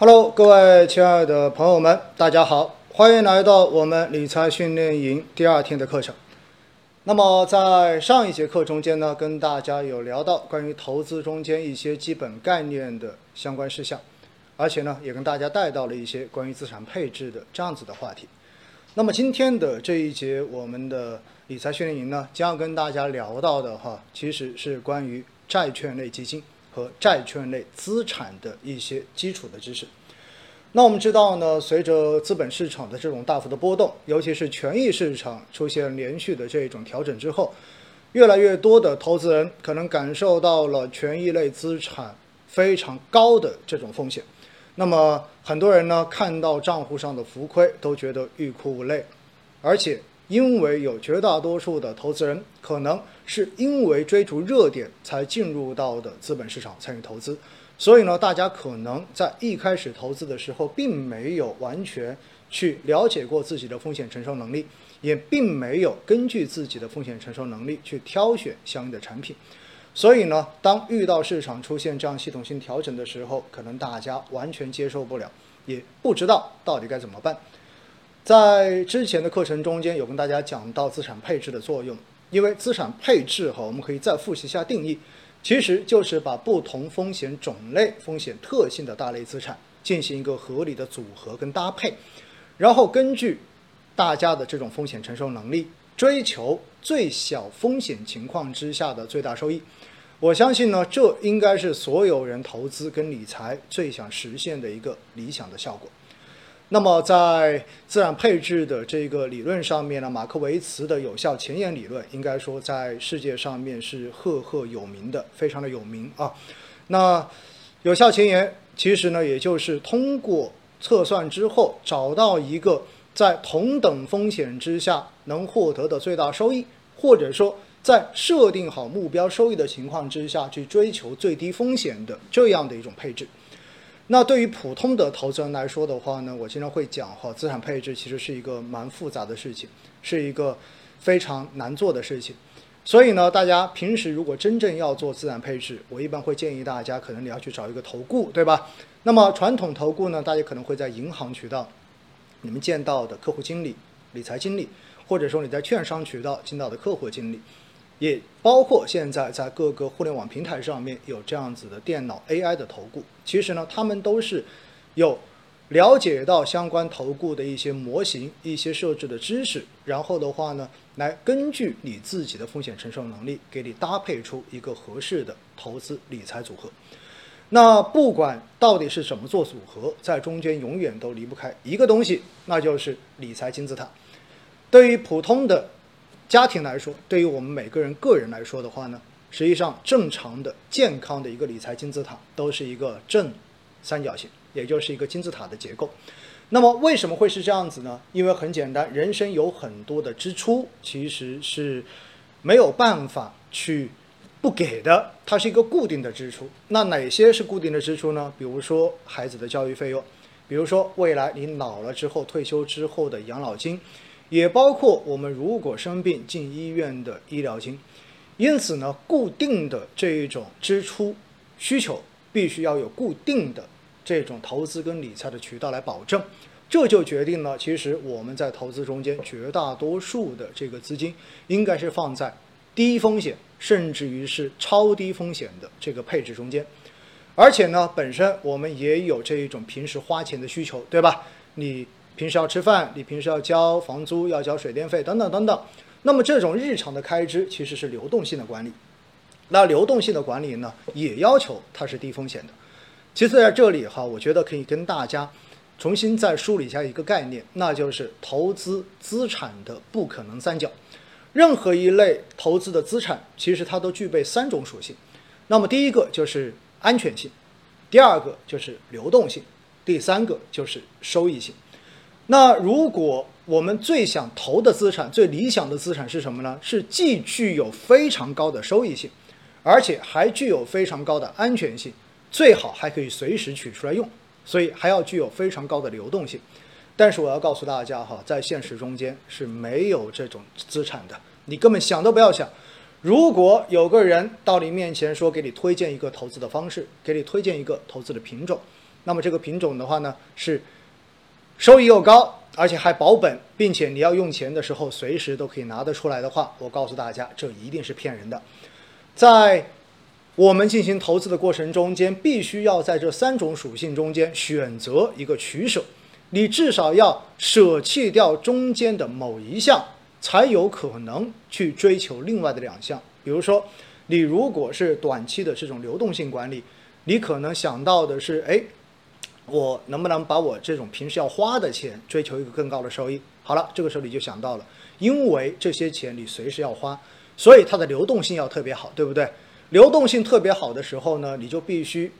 Hello，各位亲爱的朋友们，大家好，欢迎来到我们理财训练营第二天的课程。那么在上一节课中间呢，跟大家有聊到关于投资中间一些基本概念的相关事项，而且呢，也跟大家带到了一些关于资产配置的这样子的话题。那么今天的这一节我们的理财训练营呢，将要跟大家聊到的哈，其实是关于债券类基金。和债券类资产的一些基础的知识。那我们知道呢，随着资本市场的这种大幅的波动，尤其是权益市场出现连续的这种调整之后，越来越多的投资人可能感受到了权益类资产非常高的这种风险。那么很多人呢，看到账户上的浮亏，都觉得欲哭无泪，而且。因为有绝大多数的投资人可能是因为追逐热点才进入到的资本市场参与投资，所以呢，大家可能在一开始投资的时候，并没有完全去了解过自己的风险承受能力，也并没有根据自己的风险承受能力去挑选相应的产品，所以呢，当遇到市场出现这样系统性调整的时候，可能大家完全接受不了，也不知道到底该怎么办。在之前的课程中间有跟大家讲到资产配置的作用，因为资产配置哈，我们可以再复习一下定义，其实就是把不同风险种类、风险特性的大类资产进行一个合理的组合跟搭配，然后根据大家的这种风险承受能力，追求最小风险情况之下的最大收益。我相信呢，这应该是所有人投资跟理财最想实现的一个理想的效果。那么，在资产配置的这个理论上面呢，马克维茨的有效前沿理论，应该说在世界上面是赫赫有名的，非常的有名啊。那有效前沿其实呢，也就是通过测算之后，找到一个在同等风险之下能获得的最大收益，或者说在设定好目标收益的情况之下去追求最低风险的这样的一种配置。那对于普通的投资人来说的话呢，我经常会讲哈，资产配置其实是一个蛮复杂的事情，是一个非常难做的事情。所以呢，大家平时如果真正要做资产配置，我一般会建议大家，可能你要去找一个投顾，对吧？那么传统投顾呢，大家可能会在银行渠道，你们见到的客户经理、理财经理，或者说你在券商渠道见到的客户经理。也包括现在在各个互联网平台上面有这样子的电脑 AI 的投顾，其实呢，他们都是有了解到相关投顾的一些模型、一些设置的知识，然后的话呢，来根据你自己的风险承受能力，给你搭配出一个合适的投资理财组合。那不管到底是怎么做组合，在中间永远都离不开一个东西，那就是理财金字塔。对于普通的。家庭来说，对于我们每个人个人来说的话呢，实际上正常的、健康的一个理财金字塔都是一个正三角形，也就是一个金字塔的结构。那么为什么会是这样子呢？因为很简单，人生有很多的支出其实是没有办法去不给的，它是一个固定的支出。那哪些是固定的支出呢？比如说孩子的教育费用，比如说未来你老了之后退休之后的养老金。也包括我们如果生病进医院的医疗金，因此呢，固定的这一种支出需求必须要有固定的这种投资跟理财的渠道来保证，这就决定了其实我们在投资中间绝大多数的这个资金应该是放在低风险甚至于是超低风险的这个配置中间，而且呢，本身我们也有这一种平时花钱的需求，对吧？你。平时要吃饭，你平时要交房租，要交水电费等等等等。那么这种日常的开支其实是流动性的管理。那流动性的管理呢，也要求它是低风险的。其次在这里哈，我觉得可以跟大家重新再梳理一下一个概念，那就是投资资产的不可能三角。任何一类投资的资产，其实它都具备三种属性。那么第一个就是安全性，第二个就是流动性，第三个就是收益性。那如果我们最想投的资产、最理想的资产是什么呢？是既具有非常高的收益性，而且还具有非常高的安全性，最好还可以随时取出来用，所以还要具有非常高的流动性。但是我要告诉大家哈，在现实中间是没有这种资产的，你根本想都不要想。如果有个人到你面前说给你推荐一个投资的方式，给你推荐一个投资的品种。那么这个品种的话呢是收益又高，而且还保本，并且你要用钱的时候随时都可以拿得出来的话，我告诉大家，这一定是骗人的。在我们进行投资的过程中间，必须要在这三种属性中间选择一个取舍，你至少要舍弃掉中间的某一项，才有可能去追求另外的两项。比如说，你如果是短期的这种流动性管理，你可能想到的是，哎，我能不能把我这种平时要花的钱追求一个更高的收益？好了，这个时候你就想到了，因为这些钱你随时要花，所以它的流动性要特别好，对不对？流动性特别好的时候呢，你就必须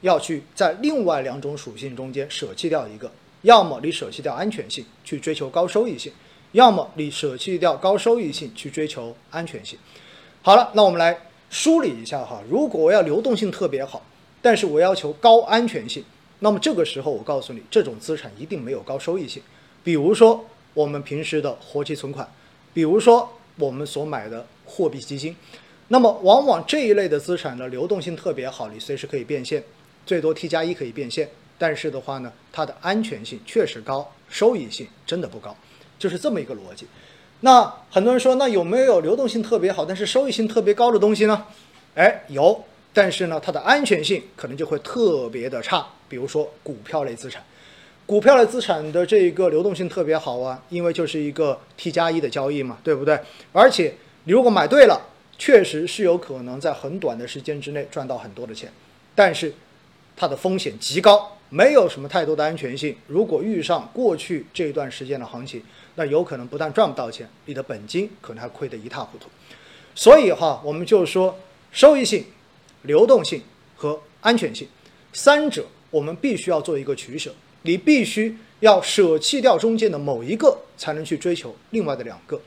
要去在另外两种属性中间舍弃掉一个，要么你舍弃掉安全性去追求高收益性，要么你舍弃掉高收益性去追求安全性。好了，那我们来梳理一下哈，如果我要流动性特别好，但是我要求高安全性，那么这个时候我告诉你，这种资产一定没有高收益性。比如说我们平时的活期存款，比如说我们所买的货币基金。那么，往往这一类的资产的流动性特别好，你随时可以变现，最多 T 加一可以变现。但是的话呢，它的安全性确实高，收益性真的不高，就是这么一个逻辑。那很多人说，那有没有流动性特别好，但是收益性特别高的东西呢？哎，有，但是呢，它的安全性可能就会特别的差。比如说股票类资产，股票类资产的这一个流动性特别好啊，因为就是一个 T 加一的交易嘛，对不对？而且你如果买对了。确实是有可能在很短的时间之内赚到很多的钱，但是它的风险极高，没有什么太多的安全性。如果遇上过去这一段时间的行情，那有可能不但赚不到钱，你的本金可能还亏得一塌糊涂。所以哈，我们就说收益性、流动性和安全性三者，我们必须要做一个取舍。你必须要舍弃掉中间的某一个，才能去追求另外的两个。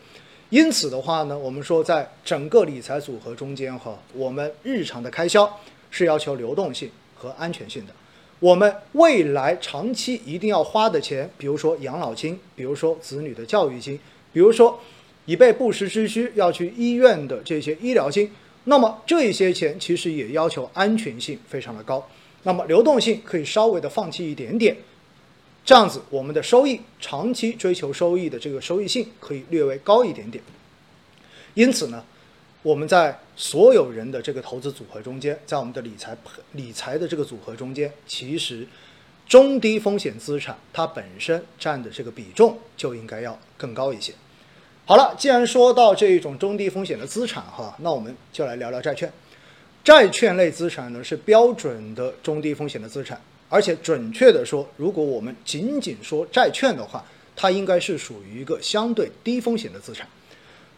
因此的话呢，我们说在整个理财组合中间哈，我们日常的开销是要求流动性和安全性的。我们未来长期一定要花的钱，比如说养老金，比如说子女的教育金，比如说以备不时之需要去医院的这些医疗金，那么这些钱其实也要求安全性非常的高。那么流动性可以稍微的放弃一点点。这样子，我们的收益长期追求收益的这个收益性可以略微高一点点。因此呢，我们在所有人的这个投资组合中间，在我们的理财理财的这个组合中间，其实中低风险资产它本身占的这个比重就应该要更高一些。好了，既然说到这种中低风险的资产哈，那我们就来聊聊债券。债券类资产呢是标准的中低风险的资产。而且准确的说，如果我们仅仅说债券的话，它应该是属于一个相对低风险的资产。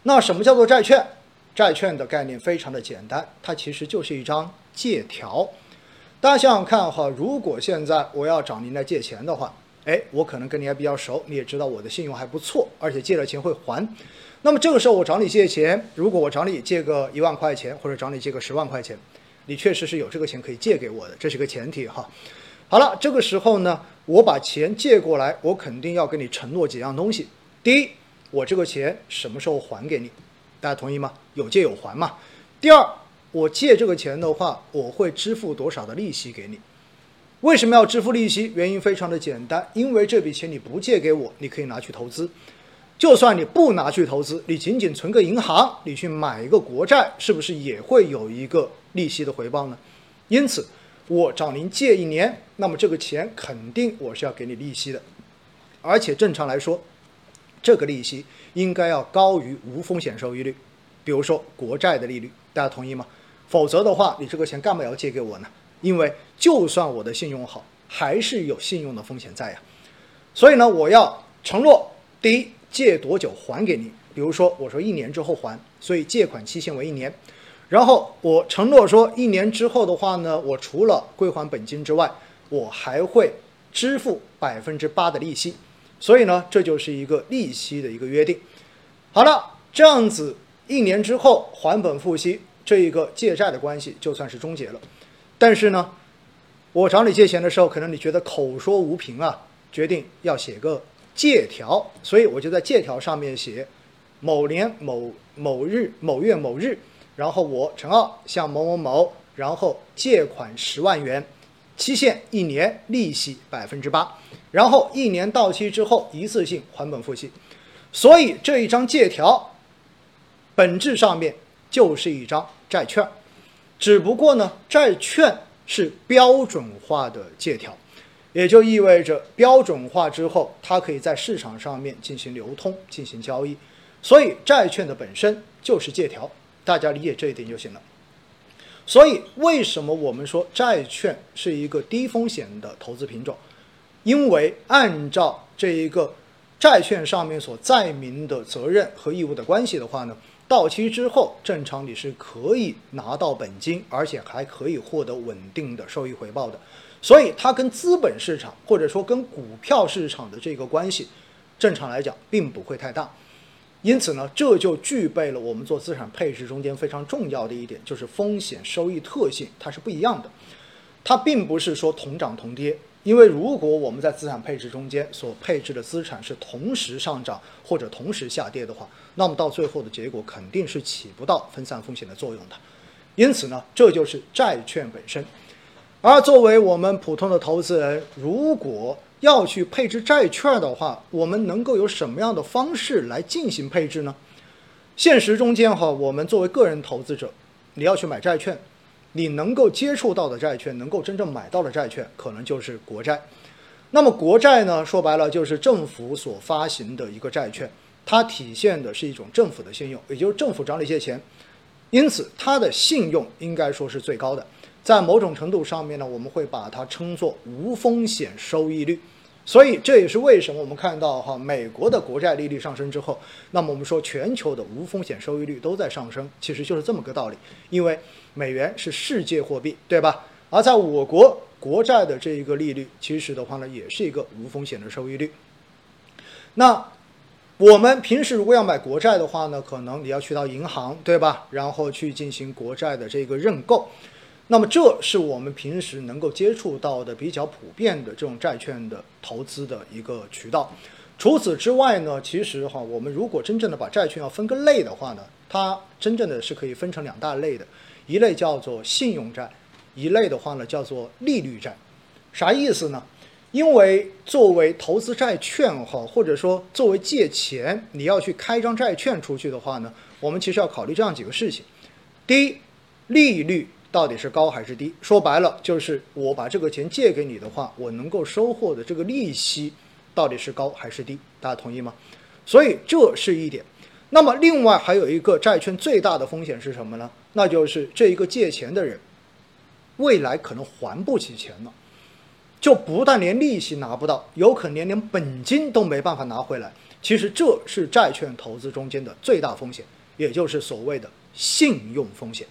那什么叫做债券？债券的概念非常的简单，它其实就是一张借条。大家想想看哈，如果现在我要找您来借钱的话，哎，我可能跟你还比较熟，你也知道我的信用还不错，而且借了钱会还。那么这个时候我找你借钱，如果我找你借个一万块钱，或者找你借个十万块钱，你确实是有这个钱可以借给我的，这是个前提哈。好了，这个时候呢，我把钱借过来，我肯定要跟你承诺几样东西。第一，我这个钱什么时候还给你？大家同意吗？有借有还嘛。第二，我借这个钱的话，我会支付多少的利息给你？为什么要支付利息？原因非常的简单，因为这笔钱你不借给我，你可以拿去投资；就算你不拿去投资，你仅仅存个银行，你去买一个国债，是不是也会有一个利息的回报呢？因此。我找您借一年，那么这个钱肯定我是要给你利息的，而且正常来说，这个利息应该要高于无风险收益率，比如说国债的利率，大家同意吗？否则的话，你这个钱干嘛要借给我呢？因为就算我的信用好，还是有信用的风险在呀。所以呢，我要承诺，第一，借多久还给你？比如说我说一年之后还，所以借款期限为一年。然后我承诺说，一年之后的话呢，我除了归还本金之外，我还会支付百分之八的利息。所以呢，这就是一个利息的一个约定。好了，这样子一年之后还本付息，这一个借债的关系就算是终结了。但是呢，我找你借钱的时候，可能你觉得口说无凭啊，决定要写个借条，所以我就在借条上面写某年某某日某月某日。然后我陈奥向某某某，然后借款十万元，期限一年，利息百分之八，然后一年到期之后一次性还本付息。所以这一张借条，本质上面就是一张债券，只不过呢，债券是标准化的借条，也就意味着标准化之后，它可以在市场上面进行流通、进行交易。所以债券的本身就是借条，大家理解这一点就行了。所以为什么我们说债券是一个低风险的投资品种？因为按照这一个债券上面所载明的责任和义务的关系的话呢，到期之后正常你是可以拿到本金，而且还可以获得稳定的收益回报的。所以它跟资本市场或者说跟股票市场的这个关系，正常来讲并不会太大。因此呢，这就具备了我们做资产配置中间非常重要的一点，就是风险收益特性，它是不一样的。它并不是说同涨同跌，因为如果我们在资产配置中间所配置的资产是同时上涨或者同时下跌的话，那么到最后的结果肯定是起不到分散风险的作用的。因此呢，这就是债券本身。而作为我们普通的投资人，如果要去配置债券的话，我们能够有什么样的方式来进行配置呢？现实中间哈，我们作为个人投资者，你要去买债券，你能够接触到的债券，能够真正买到的债券，可能就是国债。那么国债呢，说白了就是政府所发行的一个债券，它体现的是一种政府的信用，也就是政府找你借钱，因此它的信用应该说是最高的。在某种程度上面呢，我们会把它称作无风险收益率，所以这也是为什么我们看到哈美国的国债利率上升之后，那么我们说全球的无风险收益率都在上升，其实就是这么个道理。因为美元是世界货币，对吧？而在我国国债的这一个利率，其实的话呢，也是一个无风险的收益率。那我们平时如果要买国债的话呢，可能你要去到银行，对吧？然后去进行国债的这个认购。那么，这是我们平时能够接触到的比较普遍的这种债券的投资的一个渠道。除此之外呢，其实哈，我们如果真正的把债券要分个类的话呢，它真正的是可以分成两大类的，一类叫做信用债，一类的话呢叫做利率债。啥意思呢？因为作为投资债券哈，或者说作为借钱，你要去开张债券出去的话呢，我们其实要考虑这样几个事情：第一，利率。到底是高还是低？说白了，就是我把这个钱借给你的话，我能够收获的这个利息到底是高还是低？大家同意吗？所以这是一点。那么另外还有一个债券最大的风险是什么呢？那就是这一个借钱的人未来可能还不起钱了，就不但连利息拿不到，有可能连本金都没办法拿回来。其实这是债券投资中间的最大风险，也就是所谓的信用风险。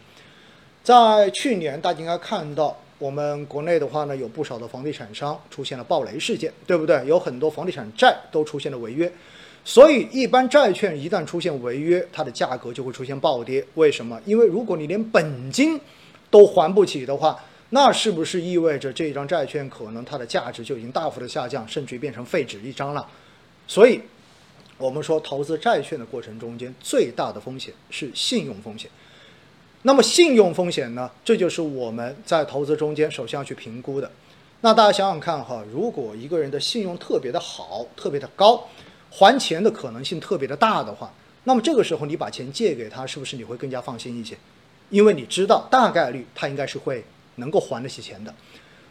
在去年，大家应该看到，我们国内的话呢，有不少的房地产商出现了暴雷事件，对不对？有很多房地产债都出现了违约，所以一般债券一旦出现违约，它的价格就会出现暴跌。为什么？因为如果你连本金都还不起的话，那是不是意味着这张债券可能它的价值就已经大幅的下降，甚至于变成废纸一张了？所以，我们说投资债券的过程中间，最大的风险是信用风险。那么信用风险呢？这就是我们在投资中间首先要去评估的。那大家想想看哈，如果一个人的信用特别的好、特别的高，还钱的可能性特别的大的话，那么这个时候你把钱借给他，是不是你会更加放心一些？因为你知道大概率他应该是会能够还得起钱的。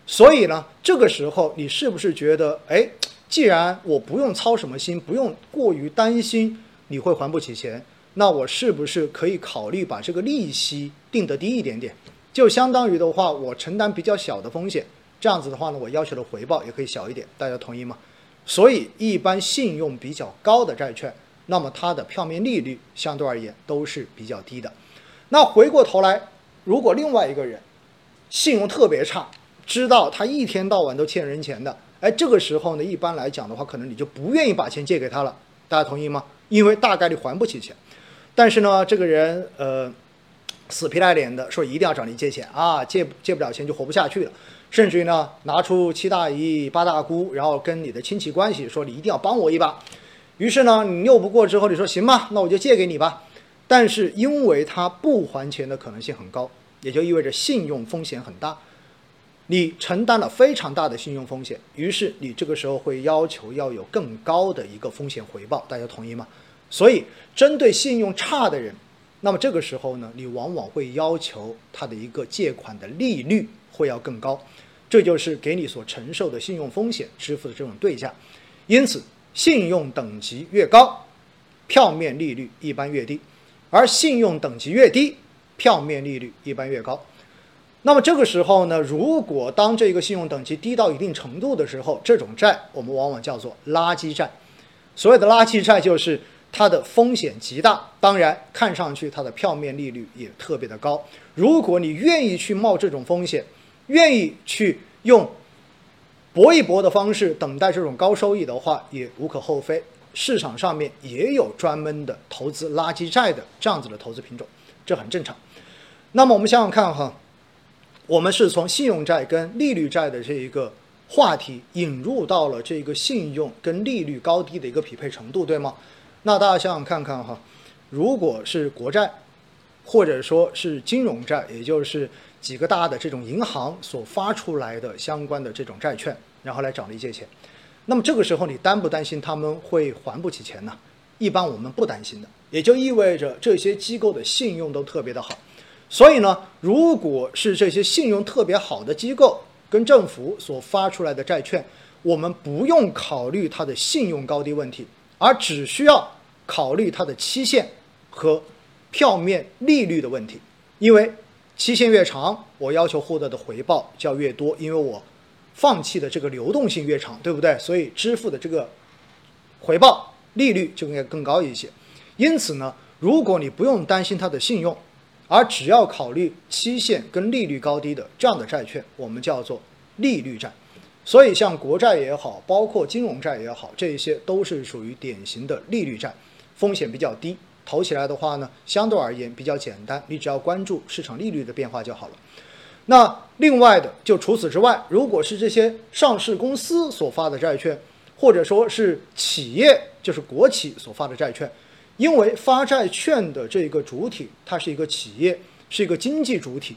所以呢，这个时候你是不是觉得，哎，既然我不用操什么心，不用过于担心你会还不起钱？那我是不是可以考虑把这个利息定得低一点点？就相当于的话，我承担比较小的风险，这样子的话呢，我要求的回报也可以小一点。大家同意吗？所以，一般信用比较高的债券，那么它的票面利率相对而言都是比较低的。那回过头来，如果另外一个人信用特别差，知道他一天到晚都欠人钱的，哎，这个时候呢，一般来讲的话，可能你就不愿意把钱借给他了。大家同意吗？因为大概率还不起钱。但是呢，这个人呃，死皮赖脸的说一定要找你借钱啊，借借不了钱就活不下去了，甚至于呢，拿出七大姨八大姑，然后跟你的亲戚关系说你一定要帮我一把。于是呢，你拗不过之后，你说行吧，那我就借给你吧。但是因为他不还钱的可能性很高，也就意味着信用风险很大。你承担了非常大的信用风险，于是你这个时候会要求要有更高的一个风险回报，大家同意吗？所以针对信用差的人，那么这个时候呢，你往往会要求他的一个借款的利率会要更高，这就是给你所承受的信用风险支付的这种对价。因此，信用等级越高，票面利率一般越低；而信用等级越低，票面利率一般越高。那么这个时候呢，如果当这个信用等级低到一定程度的时候，这种债我们往往叫做垃圾债。所谓的垃圾债就是它的风险极大，当然看上去它的票面利率也特别的高。如果你愿意去冒这种风险，愿意去用搏一搏的方式等待这种高收益的话，也无可厚非。市场上面也有专门的投资垃圾债的这样子的投资品种，这很正常。那么我们想想看哈。我们是从信用债跟利率债的这一个话题引入到了这个信用跟利率高低的一个匹配程度，对吗？那大家想想看看哈，如果是国债，或者说是金融债，也就是几个大的这种银行所发出来的相关的这种债券，然后来找你借钱，那么这个时候你担不担心他们会还不起钱呢？一般我们不担心的，也就意味着这些机构的信用都特别的好。所以呢，如果是这些信用特别好的机构跟政府所发出来的债券，我们不用考虑它的信用高低问题，而只需要考虑它的期限和票面利率的问题。因为期限越长，我要求获得的回报就要越多，因为我放弃的这个流动性越长，对不对？所以支付的这个回报利率就应该更高一些。因此呢，如果你不用担心它的信用，而只要考虑期限跟利率高低的这样的债券，我们叫做利率债。所以像国债也好，包括金融债也好，这些都是属于典型的利率债，风险比较低，投起来的话呢，相对而言比较简单，你只要关注市场利率的变化就好了。那另外的，就除此之外，如果是这些上市公司所发的债券，或者说是企业，就是国企所发的债券。因为发债券的这个主体，它是一个企业，是一个经济主体，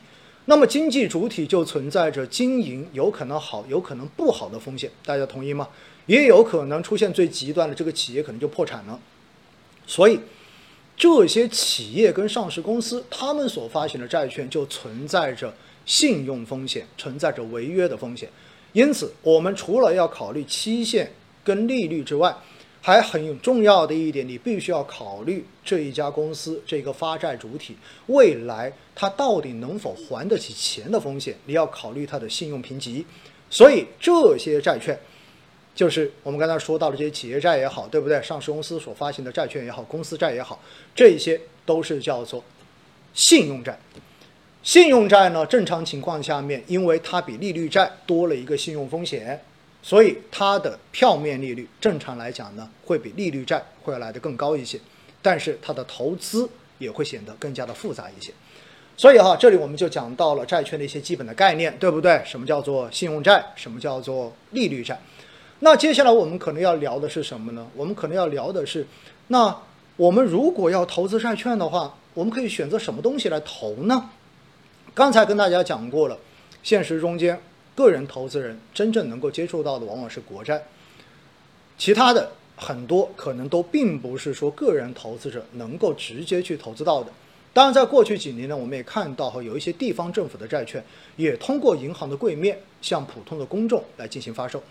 那么经济主体就存在着经营有可能好，有可能不好的风险，大家同意吗？也有可能出现最极端的，这个企业可能就破产了。所以，这些企业跟上市公司，他们所发行的债券就存在着信用风险，存在着违约的风险。因此，我们除了要考虑期限跟利率之外，还很重要的一点，你必须要考虑这一家公司这个发债主体未来它到底能否还得起钱的风险，你要考虑它的信用评级。所以这些债券，就是我们刚才说到的这些企业债也好，对不对？上市公司所发行的债券也好，公司债也好，这些都是叫做信用债。信用债呢，正常情况下面，因为它比利率债多了一个信用风险。所以它的票面利率正常来讲呢，会比利率债会来的更高一些，但是它的投资也会显得更加的复杂一些。所以哈，这里我们就讲到了债券的一些基本的概念，对不对？什么叫做信用债？什么叫做利率债？那接下来我们可能要聊的是什么呢？我们可能要聊的是，那我们如果要投资债券的话，我们可以选择什么东西来投呢？刚才跟大家讲过了，现实中间。个人投资人真正能够接触到的往往是国债，其他的很多可能都并不是说个人投资者能够直接去投资到的。当然，在过去几年呢，我们也看到哈，有一些地方政府的债券也通过银行的柜面向普通的公众来进行发售，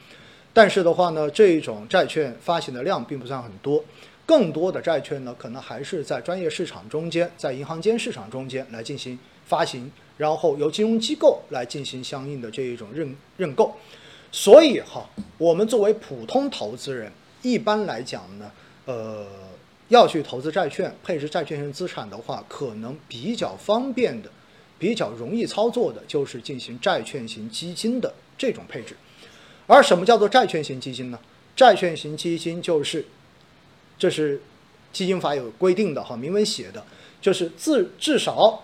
但是的话呢，这一种债券发行的量并不算很多，更多的债券呢，可能还是在专业市场中间，在银行间市场中间来进行发行。然后由金融机构来进行相应的这一种认认购，所以哈，我们作为普通投资人，一般来讲呢，呃，要去投资债券、配置债券型资产的话，可能比较方便的、比较容易操作的，就是进行债券型基金的这种配置。而什么叫做债券型基金呢？债券型基金就是，这是基金法有规定的哈，明文写的，就是自至少。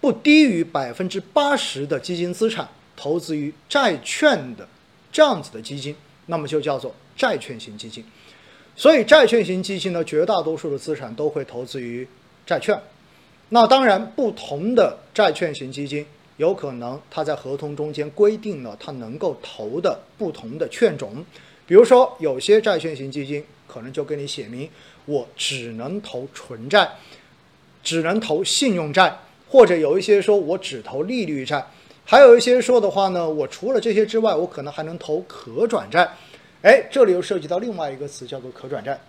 不低于百分之八十的基金资产投资于债券的这样子的基金，那么就叫做债券型基金。所以债券型基金呢，绝大多数的资产都会投资于债券。那当然，不同的债券型基金有可能它在合同中间规定了它能够投的不同的券种，比如说有些债券型基金可能就给你写明，我只能投纯债，只能投信用债，或者有一些说我只投利率债，还有一些说的话呢，我除了这些之外，我可能还能投可转债。哎，这里又涉及到另外一个词，叫做可转债。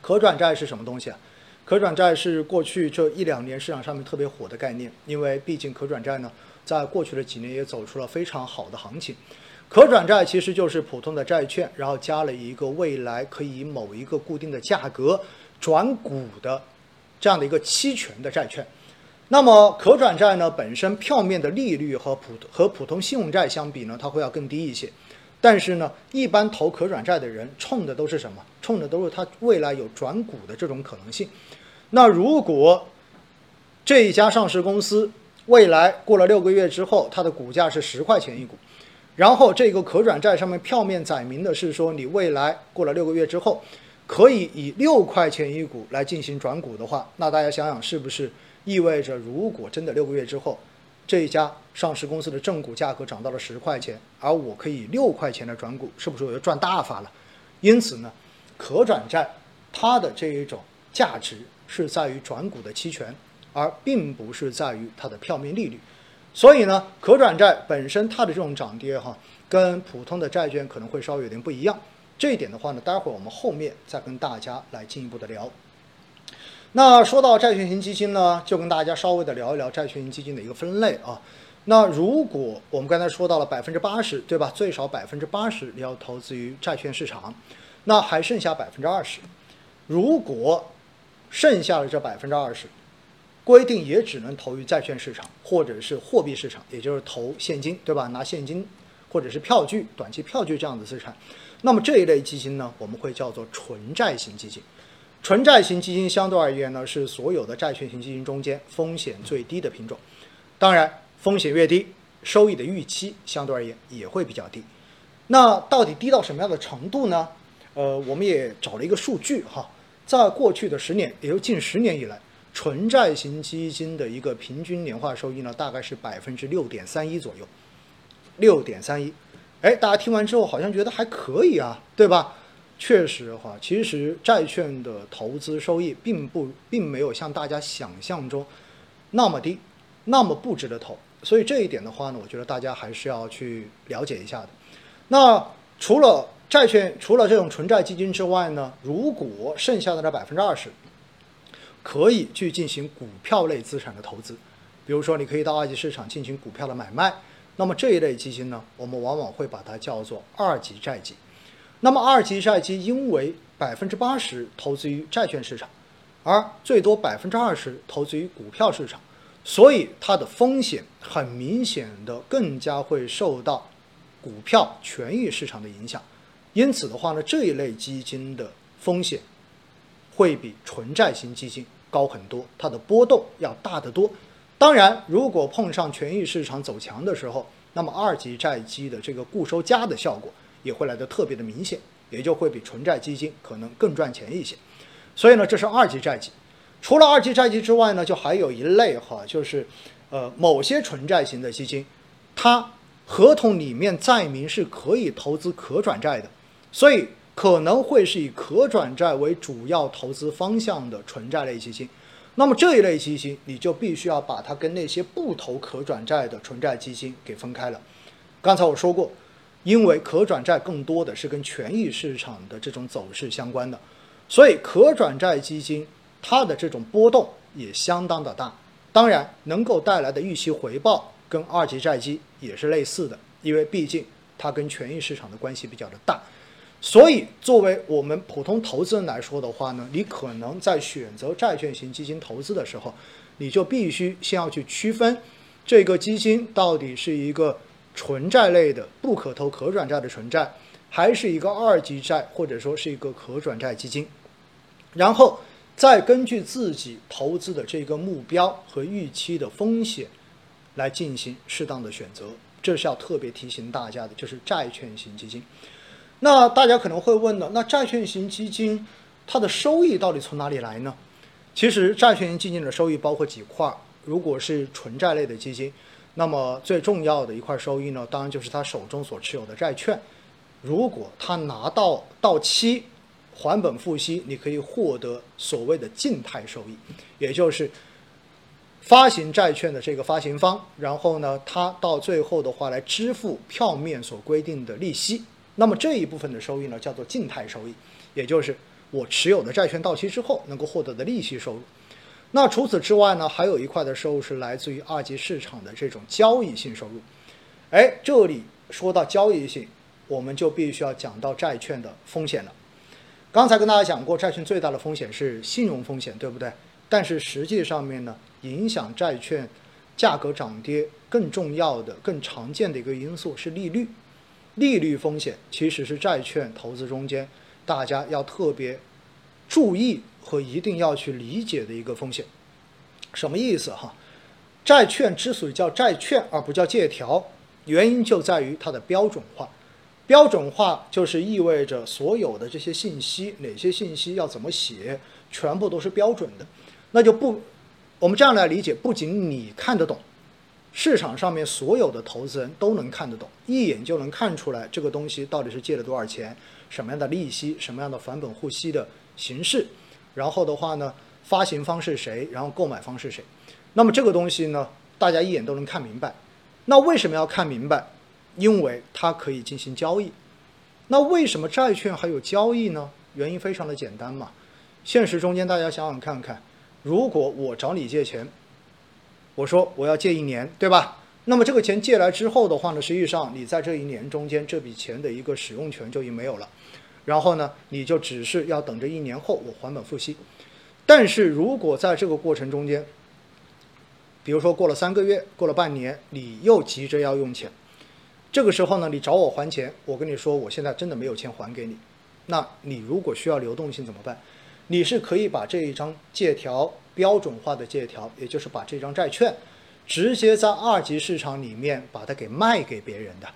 可转债是什么东西啊？可转债是过去这一两年市场上面特别火的概念，因为毕竟可转债呢，在过去的几年也走出了非常好的行情。可转债其实就是普通的债券，然后加了一个未来可以以某一个固定的价格转股的这样的一个期权的债券。那么可转债呢，本身票面的利率和普和普通信用债相比呢，它会要更低一些。但是呢，一般投可转债的人冲的都是什么？冲的都是它未来有转股的这种可能性。那如果这一家上市公司未来过了六个月之后，它的股价是十块钱一股，然后这个可转债上面票面载明的是说，你未来过了六个月之后，可以以六块钱一股来进行转股的话，那大家想想，是不是意味着如果真的六个月之后，这一家上市公司的正股价格涨到了十块钱，而我可以六块钱的转股，是不是我就赚大发了？因此呢，可转债它的这一种价值是在于转股的期权，而并不是在于它的票面利率。所以呢，可转债本身它的这种涨跌哈，跟普通的债券可能会稍微有点不一样。这一点的话呢，待会儿我们后面再跟大家来进一步的聊。那说到债券型基金呢，就跟大家稍微的聊一聊债券型基金的一个分类啊。那如果我们刚才说到了百分之八十，对吧？最少百分之八十你要投资于债券市场，那还剩下百分之二十。如果剩下的这百分之二十，规定也只能投于债券市场或者是货币市场，也就是投现金，对吧？拿现金或者是票据、短期票据这样的资产，那么这一类基金呢，我们会叫做纯债型基金。纯债型基金相对而言呢，是所有的债券型基金中间风险最低的品种。当然，风险越低，收益的预期相对而言也会比较低。那到底低到什么样的程度呢？呃，我们也找了一个数据哈，在过去的十年，也就近十年以来，纯债型基金的一个平均年化收益呢，大概是百分之六点三一左右。六点三一，哎，大家听完之后好像觉得还可以啊，对吧？确实的话，其实债券的投资收益并不并没有像大家想象中那么低，那么不值得投。所以这一点的话呢，我觉得大家还是要去了解一下的。那除了债券，除了这种纯债基金之外呢，如果剩下的那百分之二十，可以去进行股票类资产的投资，比如说你可以到二级市场进行股票的买卖，那么这一类基金呢，我们往往会把它叫做二级债基。那么二级债基因为百分之八十投资于债券市场，而最多百分之二十投资于股票市场，所以它的风险很明显的更加会受到股票权益市场的影响。因此的话呢，这一类基金的风险会比纯债型基金高很多，它的波动要大得多。当然，如果碰上权益市场走强的时候，那么二级债基的这个固收加的效果。也会来的特别的明显，也就会比纯债基金可能更赚钱一些。所以呢，这是二级债基。除了二级债基之外呢，就还有一类哈，就是呃某些纯债型的基金，它合同里面载明是可以投资可转债的，所以可能会是以可转债为主要投资方向的纯债类基金。那么这一类基金，你就必须要把它跟那些不投可转债的纯债基金给分开了。刚才我说过。因为可转债更多的是跟权益市场的这种走势相关的，所以可转债基金它的这种波动也相当的大。当然，能够带来的预期回报跟二级债基也是类似的，因为毕竟它跟权益市场的关系比较的大。所以，作为我们普通投资人来说的话呢，你可能在选择债券型基金投资的时候，你就必须先要去区分这个基金到底是一个。纯债类的不可投可转债的纯债，还是一个二级债，或者说是一个可转债基金，然后再根据自己投资的这个目标和预期的风险来进行适当的选择。这是要特别提醒大家的，就是债券型基金。那大家可能会问了，那债券型基金它的收益到底从哪里来呢？其实债券型基金的收益包括几块，如果是纯债类的基金。那么最重要的一块收益呢，当然就是他手中所持有的债券。如果他拿到到期还本付息，你可以获得所谓的静态收益，也就是发行债券的这个发行方，然后呢，他到最后的话来支付票面所规定的利息。那么这一部分的收益呢，叫做静态收益，也就是我持有的债券到期之后能够获得的利息收入。那除此之外呢，还有一块的收入是来自于二级市场的这种交易性收入。哎，这里说到交易性。我们就必须要讲到债券的风险了。刚才跟大家讲过，债券最大的风险是信用风险，对不对？但是实际上面呢，影响债券价格涨跌更重要的、更常见的一个因素是利率。利率风险其实是债券投资中间大家要特别注意和一定要去理解的一个风险。什么意思哈？债券之所以叫债券而不叫借条，原因就在于它的标准化。标准化就是意味着所有的这些信息，哪些信息要怎么写，全部都是标准的。那就不，我们这样来理解，不仅你看得懂，市场上面所有的投资人都能看得懂，一眼就能看出来这个东西到底是借了多少钱，什么样的利息，什么样的返本付息的形式，然后的话呢，发行方是谁，然后购买方是谁。那么这个东西呢，大家一眼都能看明白。那为什么要看明白？因为它可以进行交易，那为什么债券还有交易呢？原因非常的简单嘛。现实中间大家想想看看，如果我找你借钱，我说我要借一年，对吧？那么这个钱借来之后的话呢，实际上你在这一年中间这笔钱的一个使用权就已经没有了，然后呢，你就只是要等着一年后我还本付息。但是如果在这个过程中间，比如说过了三个月，过了半年，你又急着要用钱。这个时候呢，你找我还钱，我跟你说，我现在真的没有钱还给你。那你如果需要流动性怎么办？你是可以把这一张借条标准化的借条，也就是把这张债券直接在二级市场里面把它给卖给别人的。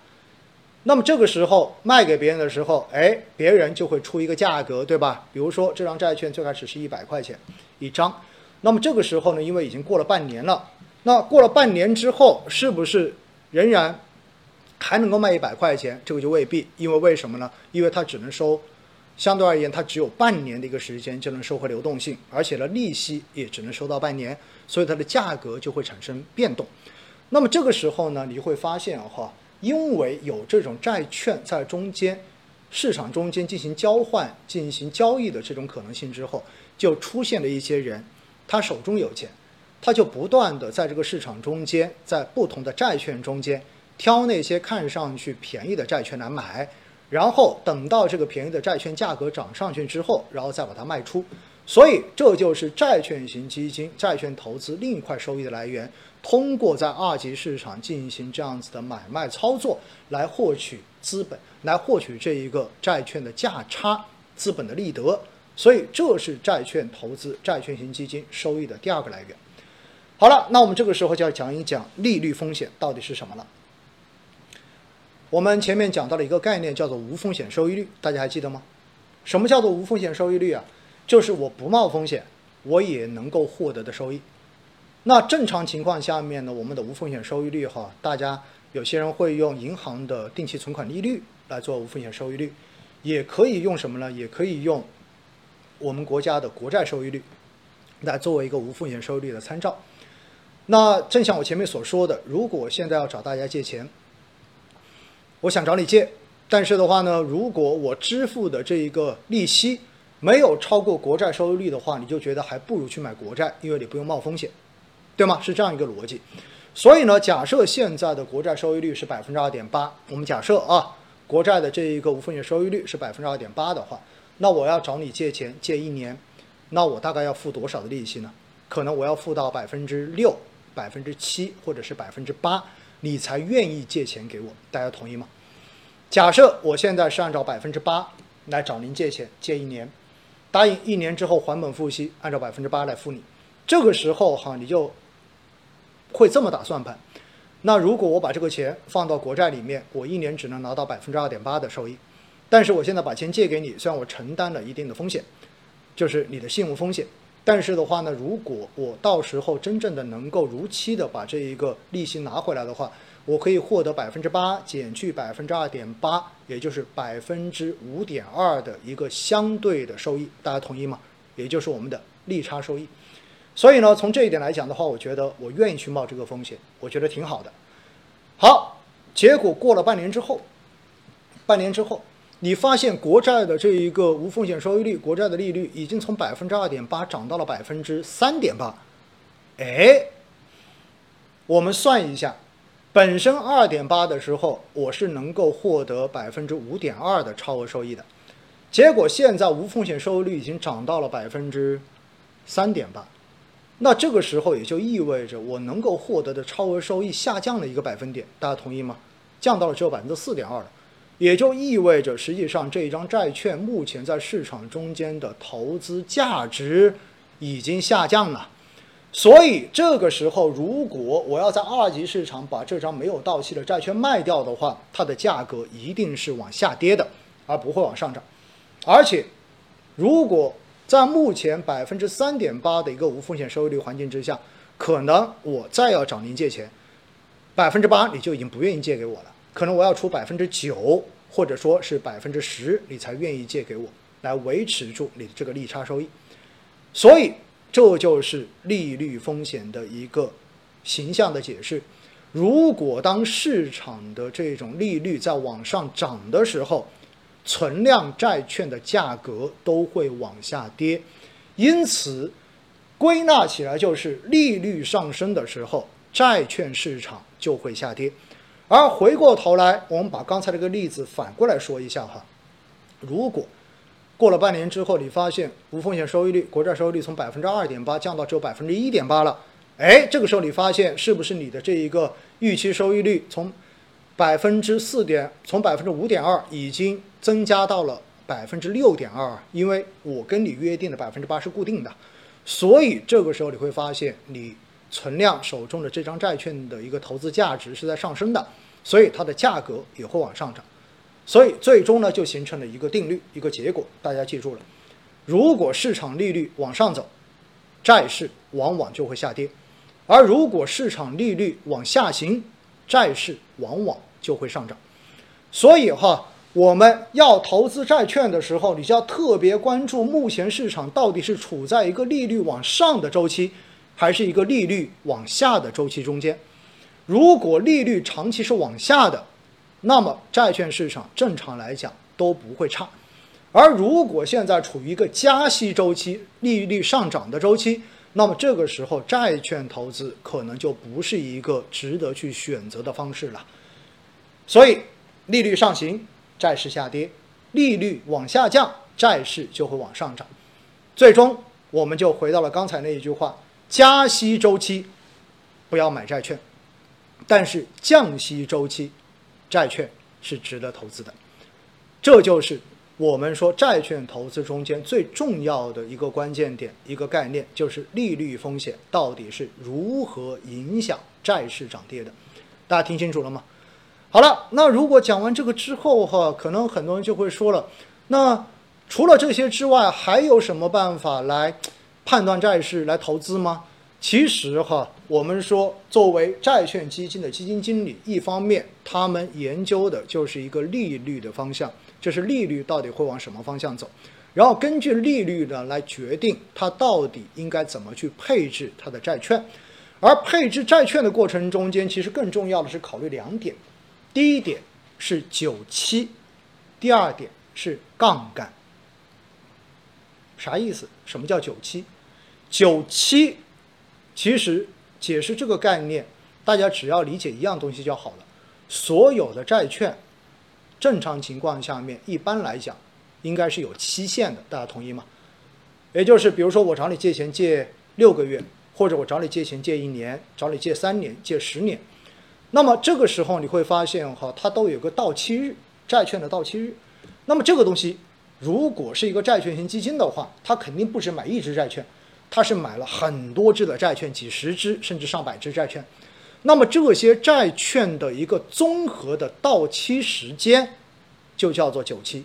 那么这个时候卖给别人的时候，哎，别人就会出一个价格，对吧？比如说这张债券最开始是一百块钱一张，那么这个时候呢，因为已经过了半年了，那过了半年之后，是不是仍然？还能够卖一百块钱，这个就未必，因为为什么呢？因为它只能收，相对而言，它只有半年的一个时间就能收回流动性，而且呢，利息也只能收到半年，所以它的价格就会产生变动。那么这个时候呢，你会发现哈，因为有这种债券在中间市场中间进行交换、进行交易的这种可能性之后，就出现了一些人，他手中有钱，他就不断的在这个市场中间，在不同的债券中间。挑那些看上去便宜的债券来买，然后等到这个便宜的债券价格涨上去之后，然后再把它卖出。所以这就是债券型基金、债券投资另一块收益的来源。通过在二级市场进行这样子的买卖操作，来获取资本，来获取这一个债券的价差、资本的利得。所以这是债券投资、债券型基金收益的第二个来源。好了，那我们这个时候就要讲一讲利率风险到底是什么了。我们前面讲到了一个概念，叫做无风险收益率，大家还记得吗？什么叫做无风险收益率啊？就是我不冒风险，我也能够获得的收益。那正常情况下面呢，我们的无风险收益率哈，大家有些人会用银行的定期存款利率来做无风险收益率，也可以用什么呢？也可以用我们国家的国债收益率来作为一个无风险收益率的参照。那正像我前面所说的，如果现在要找大家借钱，我想找你借，但是的话呢，如果我支付的这一个利息没有超过国债收益率的话，你就觉得还不如去买国债，因为你不用冒风险，对吗？是这样一个逻辑。所以呢，假设现在的国债收益率是百分之二点八，我们假设啊，国债的这一个无风险收益率是百分之二点八的话，那我要找你借钱借一年，那我大概要付多少的利息呢？可能我要付到百分之六、百分之七或者是百分之八。你才愿意借钱给我，大家同意吗？假设我现在是按照百分之八来找您借钱，借一年，答应一年之后还本付息，按照百分之八来付你。这个时候哈，你就会这么打算盘。那如果我把这个钱放到国债里面，我一年只能拿到百分之二点八的收益。但是我现在把钱借给你，虽然我承担了一定的风险，就是你的信用风险，但是的话呢，如果我到时候真正的能够如期的把这一个利息拿回来的话，我可以获得百分之八减去百分之二点八，也就是百分之五点二的一个相对的收益，大家同意吗？也就是我们的利差收益。所以呢，从这一点来讲的话，我觉得我愿意去冒这个风险，我觉得挺好的。好，结果过了半年之后，半年之后，你发现国债的这一个无风险收益率，国债的利率已经从百分之二点八涨到了百分之三点八。哎，我们算一下，本身二点八的时候，我是能够获得百分之五点二的超额收益的，结果现在无风险收益率已经涨到了百分之三点八。那这个时候也就意味着我能够获得的超额收益下降了一个百分点，大家同意吗？降到了只有百分之四点二了，也就意味着实际上这一张债券目前在市场中间的投资价值已经下降了。所以这个时候，如果我要在二级市场把这张没有到期的债券卖掉的话，它的价格一定是往下跌的，而不会往上涨。而且，如果在目前百分之三点八的一个无风险收益率环境之下，可能我再要找您借钱，百分之八你就已经不愿意借给我了，可能我要出百分之九或者说是百分之十，你才愿意借给我，来维持住你的这个利差收益。所以这就是利率风险的一个形象的解释。如果当市场的这种利率在往上涨的时候，存量债券的价格都会往下跌，因此归纳起来就是利率上升的时候，债券市场就会下跌。而回过头来，我们把刚才这个例子反过来说一下哈，如果过了半年之后，你发现无风险收益率、国债收益率从百分之二点八降到只有百分之一点八了，哎，这个时候你发现是不是你的这一个预期收益率从百分之四点，从百分之五点二已经增加到了百分之六点二，因为我跟你约定的百分之八是固定的，所以这个时候你会发现你存量手中的这张债券的一个投资价值是在上升的，所以它的价格也会往上涨，所以最终呢就形成了一个定律，一个结果，大家记住了，如果市场利率往上走，债市往往就会下跌，而如果市场利率往下行，债市往往就会上涨，所以哈，我们要投资债券的时候，你就要特别关注目前市场到底是处在一个利率往上的周期，还是一个利率往下的周期中间。如果利率长期是往下的，那么债券市场正常来讲都不会差；而如果现在处于一个加息周期、利率上涨的周期，那么这个时候债券投资可能就不是一个值得去选择的方式了。所以，利率上行，债市下跌；利率往下降，债市就会往上涨。最终，我们就回到了刚才那一句话：加息周期不要买债券，但是降息周期，债券是值得投资的。这就是我们说债券投资中间最重要的一个关键点，一个概念，就是利率风险到底是如何影响债市涨跌的。大家听清楚了吗？好了，那如果讲完这个之后哈，可能很多人就会说了，那除了这些之外，还有什么办法来判断债市、来投资吗？其实哈，我们说作为债券基金的基金经理，一方面他们研究的就是一个利率的方向，就是利率到底会往什么方向走，然后根据利率呢来决定它到底应该怎么去配置它的债券，而配置债券的过程中间，其实更重要的是考虑两点。第一点是九期，第二点是杠杆。啥意思？什么叫九期？九期其实解释这个概念，大家只要理解一样东西就好了。所有的债券，正常情况下面，一般来讲应该是有期限的，大家同意吗？也就是比如说我找你借钱借六个月，或者我找你借钱借一年，找你借三年，借十年。那么这个时候你会发现哈，它都有个到期日，债券的到期日。那么这个东西，如果是一个债券型基金的话，它肯定不止买一只债券，它是买了很多只的债券，几十只甚至上百只债券。那么这些债券的一个综合的到期时间，就叫做久期。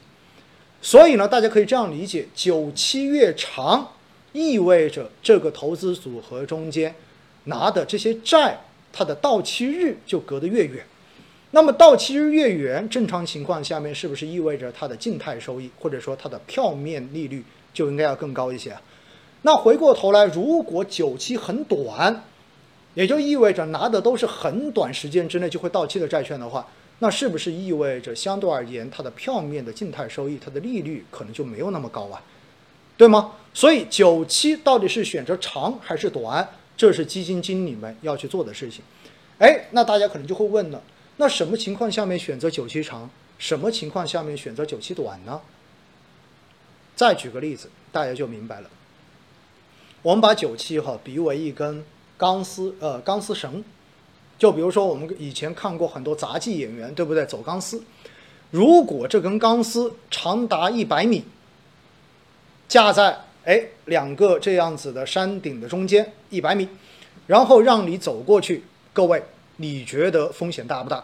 所以呢，大家可以这样理解：久期越长，意味着这个投资组合中间拿的这些债，它的到期日就隔得越远。那么到期日越远，正常情况下面是不是意味着它的静态收益或者说它的票面利率就应该要更高一些？那回过头来，如果久期很短，也就意味着拿的都是很短时间之内就会到期的债券的话，那是不是意味着相对而言它的票面的静态收益、它的利率可能就没有那么高啊？对吗？所以久期到底是选择长还是短，这是基金经理们要去做的事情。哎，那大家可能就会问了。那什么情况下面选择久期长？什么情况下面选择久期短呢？再举个例子，大家就明白了。我们把九期哈比为一根钢丝，呃，钢丝绳。就比如说我们以前看过很多杂技演员，对不对？走钢丝。如果这根钢丝长达一百米，架在哎两个这样子的山顶的中间一百米，然后让你走过去，各位。你觉得风险大不大？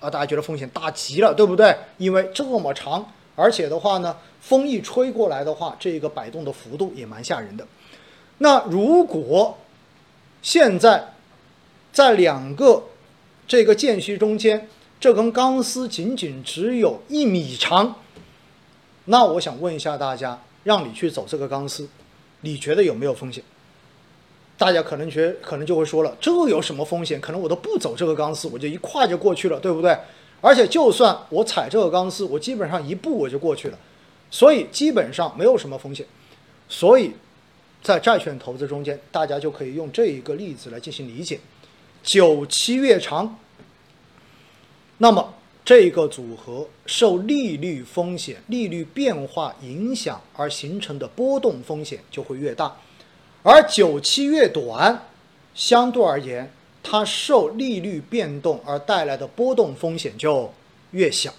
啊，大家觉得风险大极了，对不对？因为这么长，而且的话呢，风一吹过来的话，这个摆动的幅度也蛮吓人的。那如果现在在两个这个间隙中间，这根钢丝仅仅只有一米长，那我想问一下大家，让你去走这个钢丝，你觉得有没有风险？大家可能觉可能就会说了，这有什么风险？可能我都不走这个钢丝，我就一跨就过去了，对不对？而且就算我踩这个钢丝，我基本上一步我就过去了，所以基本上没有什么风险。所以，在债券投资中间，大家就可以用这一个例子来进行理解：久期越长，那么这个组合受利率风险、利率变化影响而形成的波动风险就会越大。而久期越短，相对而言，它受利率变动而带来的波动风险就越小。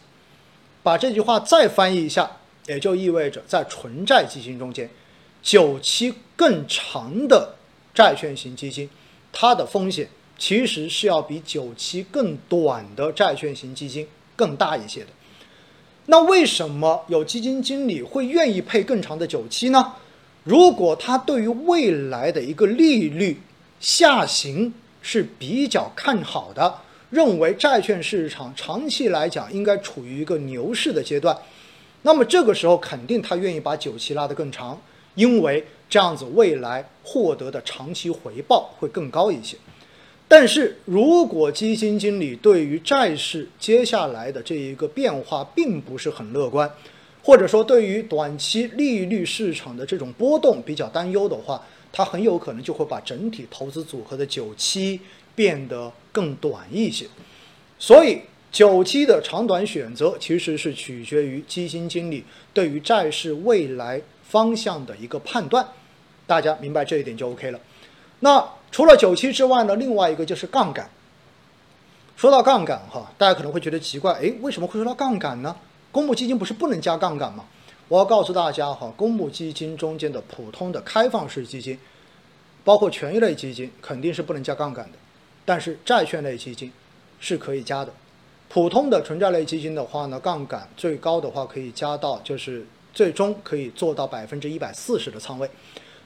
把这句话再翻译一下，也就意味着在纯债基金中间，久期更长的债券型基金，它的风险其实是要比久期更短的债券型基金更大一些的。那为什么有基金经理会愿意配更长的久期呢？如果他对于未来的一个利率下行是比较看好的，认为债券市场长期来讲应该处于一个牛市的阶段，那么这个时候肯定他愿意把久期拉得更长，因为这样子未来获得的长期回报会更高一些。但是如果基金经理对于债市接下来的这一个变化并不是很乐观，或者说，对于短期利率市场的这种波动比较担忧的话，它很有可能就会把整体投资组合的久期变得更短一些。所以，久期的长短选择其实是取决于基金经理对于债市未来方向的一个判断。大家明白这一点就 OK 了。那除了九七之外呢，另外一个就是杠杆。说到杠杆哈，大家可能会觉得奇怪，诶，为什么会说到杠杆呢？公募基金不是不能加杠杆吗？我要告诉大家哈，公募基金中间的普通的开放式基金，包括权益类基金，肯定是不能加杠杆的。但是债券类基金是可以加的。普通的纯债类基金的话呢，杠杆最高的话可以加到，就是最终可以做到百分之一百四十的仓位。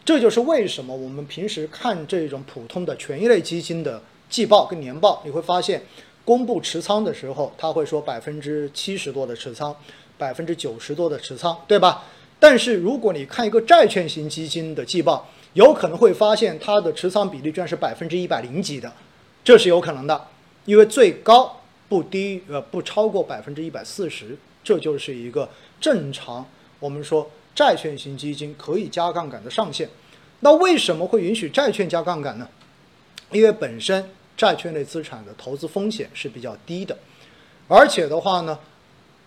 这就是为什么我们平时看这种普通的权益类基金的季报跟年报，你会发现。公布持仓的时候，他会说百分之七十多的持仓，百分之九十多的持仓，对吧？但是如果你看一个债券型基金的季报，有可能会发现它的持仓比例居然是百分之一百零几的，这是有可能的，因为最高不低呃不超过百分之一百四十，这就是一个正常我们说债券型基金可以加杠杆的上限。那为什么会允许债券加杠杆呢？因为本身。债券类资产的投资风险是比较低的，而且的话呢，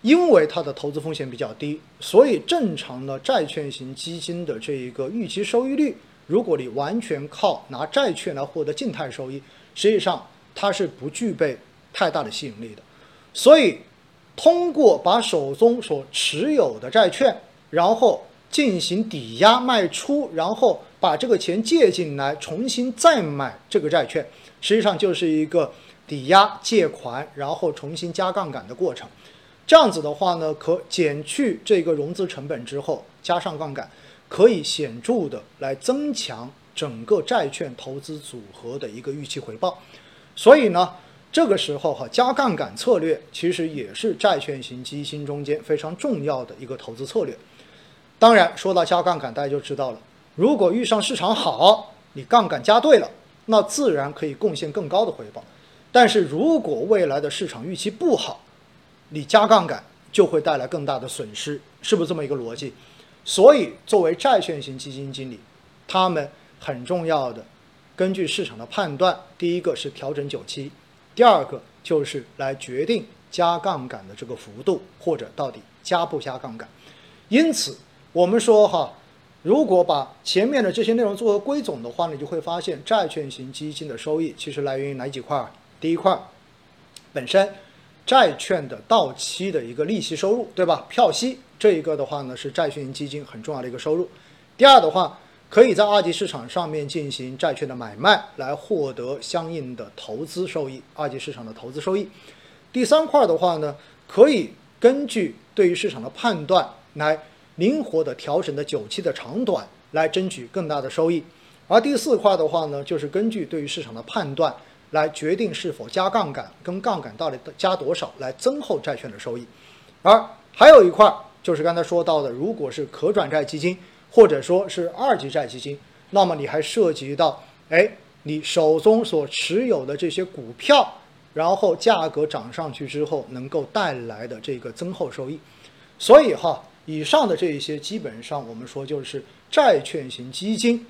因为它的投资风险比较低，所以正常的债券型基金的这一个预期收益率，如果你完全靠拿债券来获得静态收益，实际上它是不具备太大的吸引力的。所以，通过把手中所持有的债券，然后进行抵押卖出，然后把这个钱借进来，重新再买这个债券。实际上就是一个抵押借款，然后重新加杠杆的过程。这样子的话呢，可减去这个融资成本之后，加上杠杆，可以显著的来增强整个债券投资组合的一个预期回报。所以呢，这个时候哈，加杠杆策略其实也是债券型基金中间非常重要的一个投资策略。当然，说到加杠杆，大家就知道了，如果遇上市场好，你杠杆加对了，那自然可以贡献更高的回报。但是如果未来的市场预期不好，你加杠杆就会带来更大的损失，是不是这么一个逻辑？所以，作为债券型基金经理，他们很重要的，根据市场的判断，第一个是调整久期，第二个就是来决定加杠杆的这个幅度，或者到底加不加杠杆。因此，我们说哈，如果把前面的这些内容做个归总的话，你就会发现，债券型基金的收益其实来源于哪几块？第一块，本身债券的到期的一个利息收入，对吧？票息这一个的话呢，是债券型基金很重要的一个收入。第二的话，可以在二级市场上面进行债券的买卖，来获得相应的投资收益，二级市场的投资收益。第三块的话呢，可以根据对于市场的判断，来灵活的调整的久期的长短，来争取更大的收益。而第四块的话呢，就是根据对于市场的判断。来决定是否加杠杆，跟杠杆到底加多少来增厚债券的收益。而还有一块就是刚才说到的，如果是可转债基金或者说是二级债基金，那么你还涉及到，哎，你手中所持有的这些股票，然后价格涨上去之后能够带来的这个增厚收益。所以哈，以上的这一些基本上我们说就是债券型基金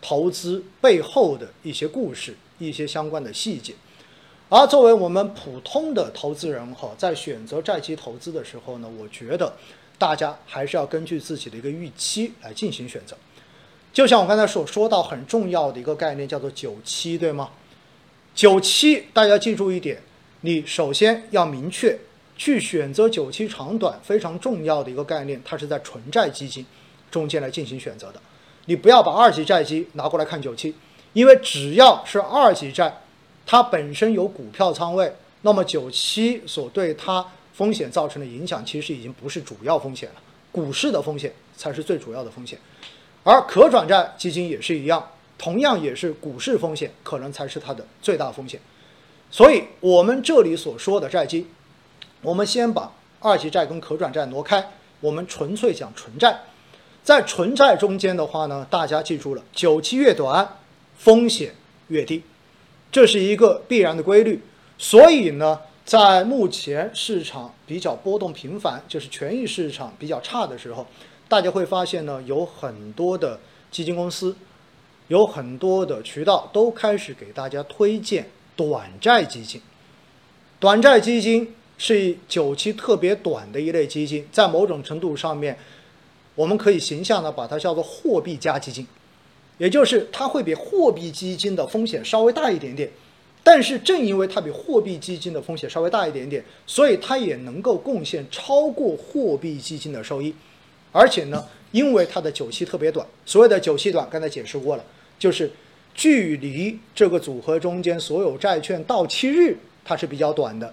投资背后的一些故事。一些相关的细节，而作为我们普通的投资人哈，在选择债基投资的时候呢，我觉得大家还是要根据自己的一个预期来进行选择。就像我刚才所说到很重要的一个概念，叫做久期，对吗？久期大家记住一点，你首先要明确去选择久期长短非常重要的一个概念，它是在纯债基金中间来进行选择的。你不要把二级债基拿过来看久期。因为只要是二级债，它本身有股票仓位，那么九七所对它风险造成的影响，其实已经不是主要风险了，股市的风险才是最主要的风险。而可转债基金也是一样，同样也是股市风险可能才是它的最大风险。所以，我们这里所说的债基，我们先把二级债跟可转债挪开，我们纯粹讲纯债。在纯债中间的话呢，大家记住了，久期越短。风险越低，这是一个必然的规律。所以呢，在目前市场比较波动频繁，就是权益市场比较差的时候，大家会发现呢，有很多的基金公司，有很多的渠道都开始给大家推荐短债基金。短债基金是久期特别短的一类基金，在某种程度上面，我们可以形象的把它叫做货币加基金。也就是它会比货币基金的风险稍微大一点点，但是正因为它比货币基金的风险稍微大一点点，所以它也能够贡献超过货币基金的收益。而且呢，因为它的久期特别短，所谓的久期短，刚才解释过了，就是距离这个组合中间所有债券到期日它是比较短的。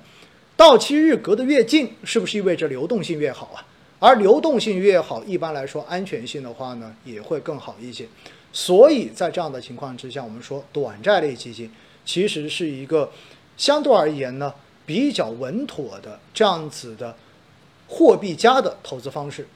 到期日隔得越近，是不是意味着流动性越好啊？而流动性越好，一般来说安全性的话呢，也会更好一些。所以在这样的情况之下，我们说短债类基金其实是一个相对而言呢比较稳妥的这样子的货币加的投资方式。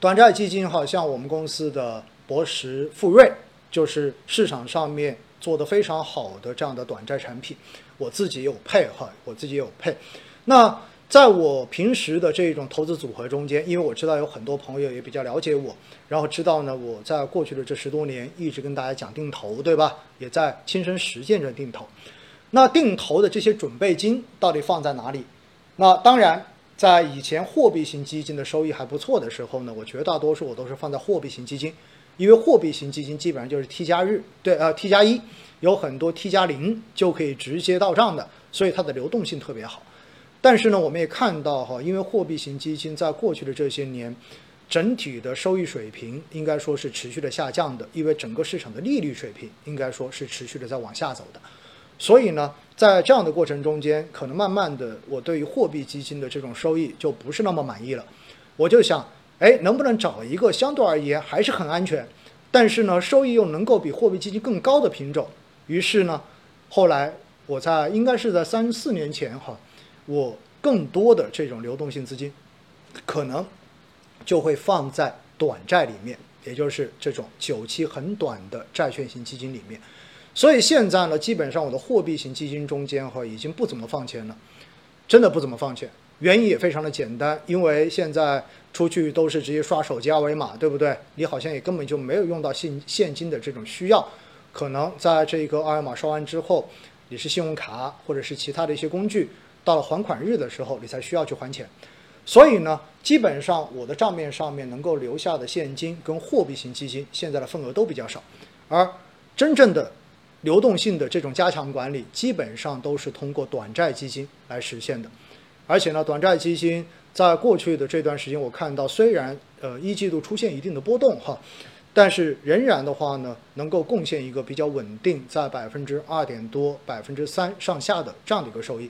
短债基金好像我们公司的博时富瑞就是市场上面做的非常好的这样的短债产品，我自己有配哈，我自己有配。那在我平时的这种投资组合中间，因为我知道有很多朋友也比较了解我，然后知道呢，我在过去的这十多年一直跟大家讲定投，对吧？也在亲身实践着定投。那定投的这些准备金到底放在哪里？那当然，在以前货币型基金的收益还不错的时候呢，我绝大多数我都是放在货币型基金，因为货币型基金基本上就是 T 加日，对，呃，T 加一，有很多 T 加零就可以直接到账的，所以它的流动性特别好。但是呢，我们也看到哈，因为货币型基金在过去的这些年，整体的收益水平应该说是持续的下降的，因为整个市场的利率水平应该说是持续的在往下走的。所以呢，在这样的过程中间，可能慢慢的，我对于货币基金的这种收益就不是那么满意了。我就想哎，能不能找一个相对而言还是很安全，但是呢，收益又能够比货币基金更高的品种？于是呢，后来我在应该是在三四年前哈，我更多的这种流动性资金，可能就会放在短债里面，也就是这种久期很短的债券型基金里面。所以现在呢，基本上我的货币型基金中间哈已经不怎么放钱了，真的不怎么放钱。原因也非常的简单，因为现在出去都是直接刷手机二维码，对不对？你好像也根本就没有用到现现金的这种需要。可能在这个二维码刷完之后，你是信用卡或者是其他的一些工具，到了还款日的时候，你才需要去还钱。所以呢，基本上我的账面上面能够留下的现金跟货币型基金现在的份额都比较少，而真正的。流动性的这种加强管理，基本上都是通过短债基金来实现的。而且呢，短债基金在过去的这段时间，我看到虽然呃一季度出现一定的波动哈，但是仍然的话呢，能够贡献一个比较稳定，在百分之二点多、百分之三上下的这样的一个收益，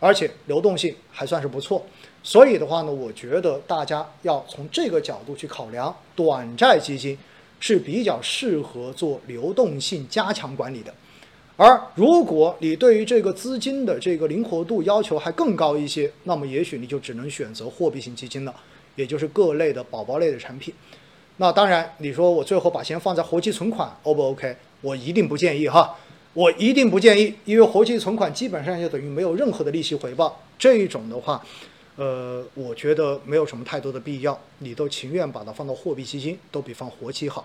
而且流动性还算是不错。所以的话呢，我觉得大家要从这个角度去考量短债基金。是比较适合做流动性加强管理的，而如果你对于这个资金的这个灵活度要求还更高一些，那么也许你就只能选择货币型基金了，也就是各类的宝宝类的产品。那当然，你说我最后把钱放在活期存款，O 不 OK？我一定不建议哈，我一定不建议，因为活期存款基本上就等于没有任何的利息回报，这一种的话。呃，我觉得没有什么太多的必要，你都情愿把它放到货币基金，都比放活期好。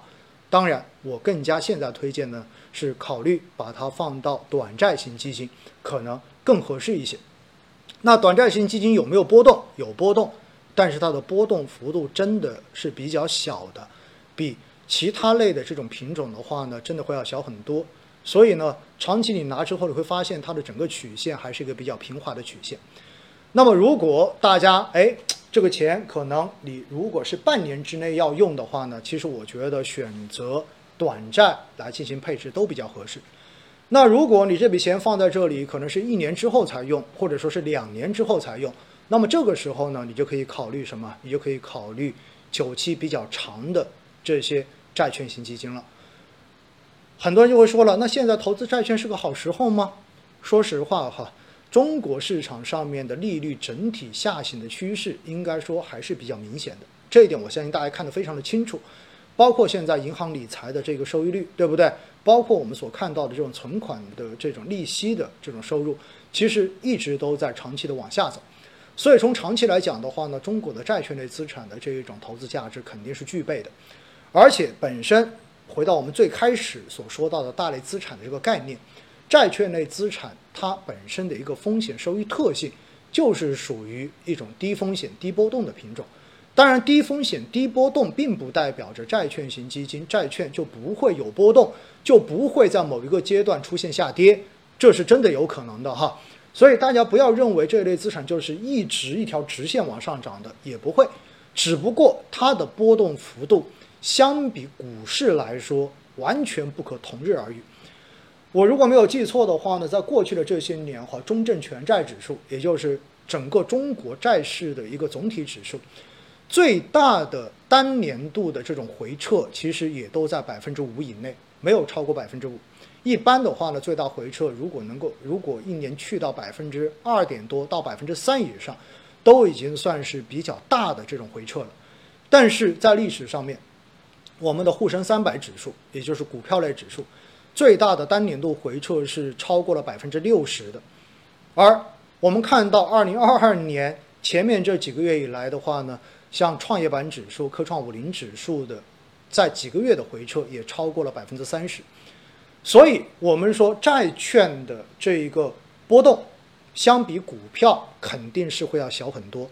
当然，我更加现在推荐呢是考虑把它放到短债型基金，可能更合适一些。那短债型基金有没有波动？有波动，但是它的波动幅度真的是比较小的，比其他类的这种品种的话呢，真的会要小很多。所以呢，长期你拿之后，你会发现它的整个曲线还是一个比较平滑的曲线。那么，如果大家哎，这个钱可能你如果是半年之内要用的话呢，其实我觉得选择短债来进行配置都比较合适。那如果你这笔钱放在这里，可能是一年之后才用，或者说是两年之后才用，那么这个时候呢，你就可以考虑什么？你就可以考虑久期比较长的这些债券型基金了。很多人就会说了，那现在投资债券是个好时候吗？说实话哈。中国市场上面的利率整体下行的趋势，应该说还是比较明显的。这一点我相信大家看得非常的清楚。包括现在银行理财的这个收益率，对不对？包括我们所看到的这种存款的这种利息的这种收入，其实一直都在长期的往下走。所以从长期来讲的话呢，中国的债券类资产的这一种投资价值肯定是具备的。而且本身回到我们最开始所说到的大类资产的这个概念。债券类资产它本身的一个风险收益特性，就是属于一种低风险低波动的品种。当然，低风险低波动并不代表着债券型基金债券就不会有波动，就不会在某一个阶段出现下跌，这是真的有可能的哈。所以大家不要认为这类资产就是一直一条直线往上涨的，也不会，只不过它的波动幅度相比股市来说完全不可同日而语。我如果没有记错的话呢，在过去的这些年哈，中证全债指数，也就是整个中国债市的一个总体指数，最大的单年度的这种回撤，其实也都在百分之五以内，没有超过百分之五。一般的话呢，最大回撤如果能够，如果一年去到百分之二点多到百分之三以上，都已经算是比较大的这种回撤了。但是在历史上面，我们的沪深三百指数，也就是股票类指数。最大的单年度回撤是超过了百分之六十的，而我们看到二零二二年前面这几个月以来的话呢，像创业板指数、科创五零指数的，在几个月的回撤也超过了百分之三十，所以我们说债券的这一个波动，相比股票肯定是会要小很多。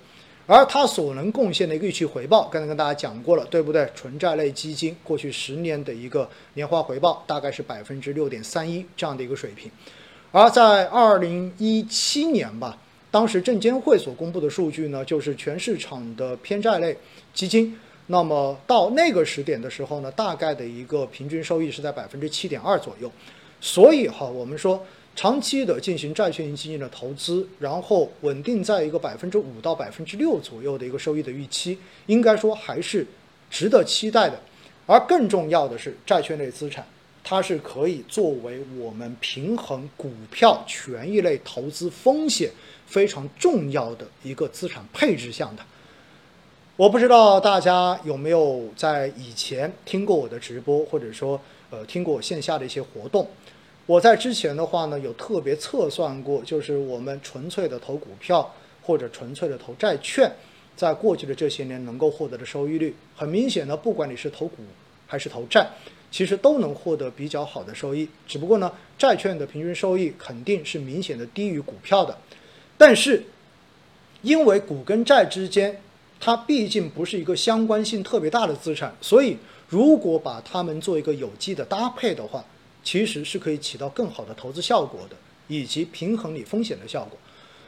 而它所能贡献的一个预期回报，刚才跟大家讲过了，对不对？纯债类基金过去十年的一个年化回报大概是百分之六点三一这样的一个水平。而在二零一七年吧，当时证监会所公布的数据呢，就是全市场的偏债类基金，那么到那个时点的时候呢，大概的一个平均收益是在百分之七点二左右。所以哈，我们说长期的进行债券型基金的投资，然后稳定在一个百分之五到百分之六左右的一个收益的预期，应该说还是值得期待的。而更重要的是，债券类资产它是可以作为我们平衡股票、权益类投资风险非常重要的一个资产配置项的。我不知道大家有没有在以前听过我的直播，或者说呃听过我线下的一些活动。我在之前的话呢，有特别测算过，就是我们纯粹的投股票或者纯粹的投债券，在过去的这些年能够获得的收益率，很明显呢，不管你是投股还是投债，其实都能获得比较好的收益。只不过呢，债券的平均收益肯定是明显的低于股票的，但是因为股跟债之间，它毕竟不是一个相关性特别大的资产，所以如果把它们做一个有机的搭配的话，其实是可以起到更好的投资效果的，以及平衡你风险的效果。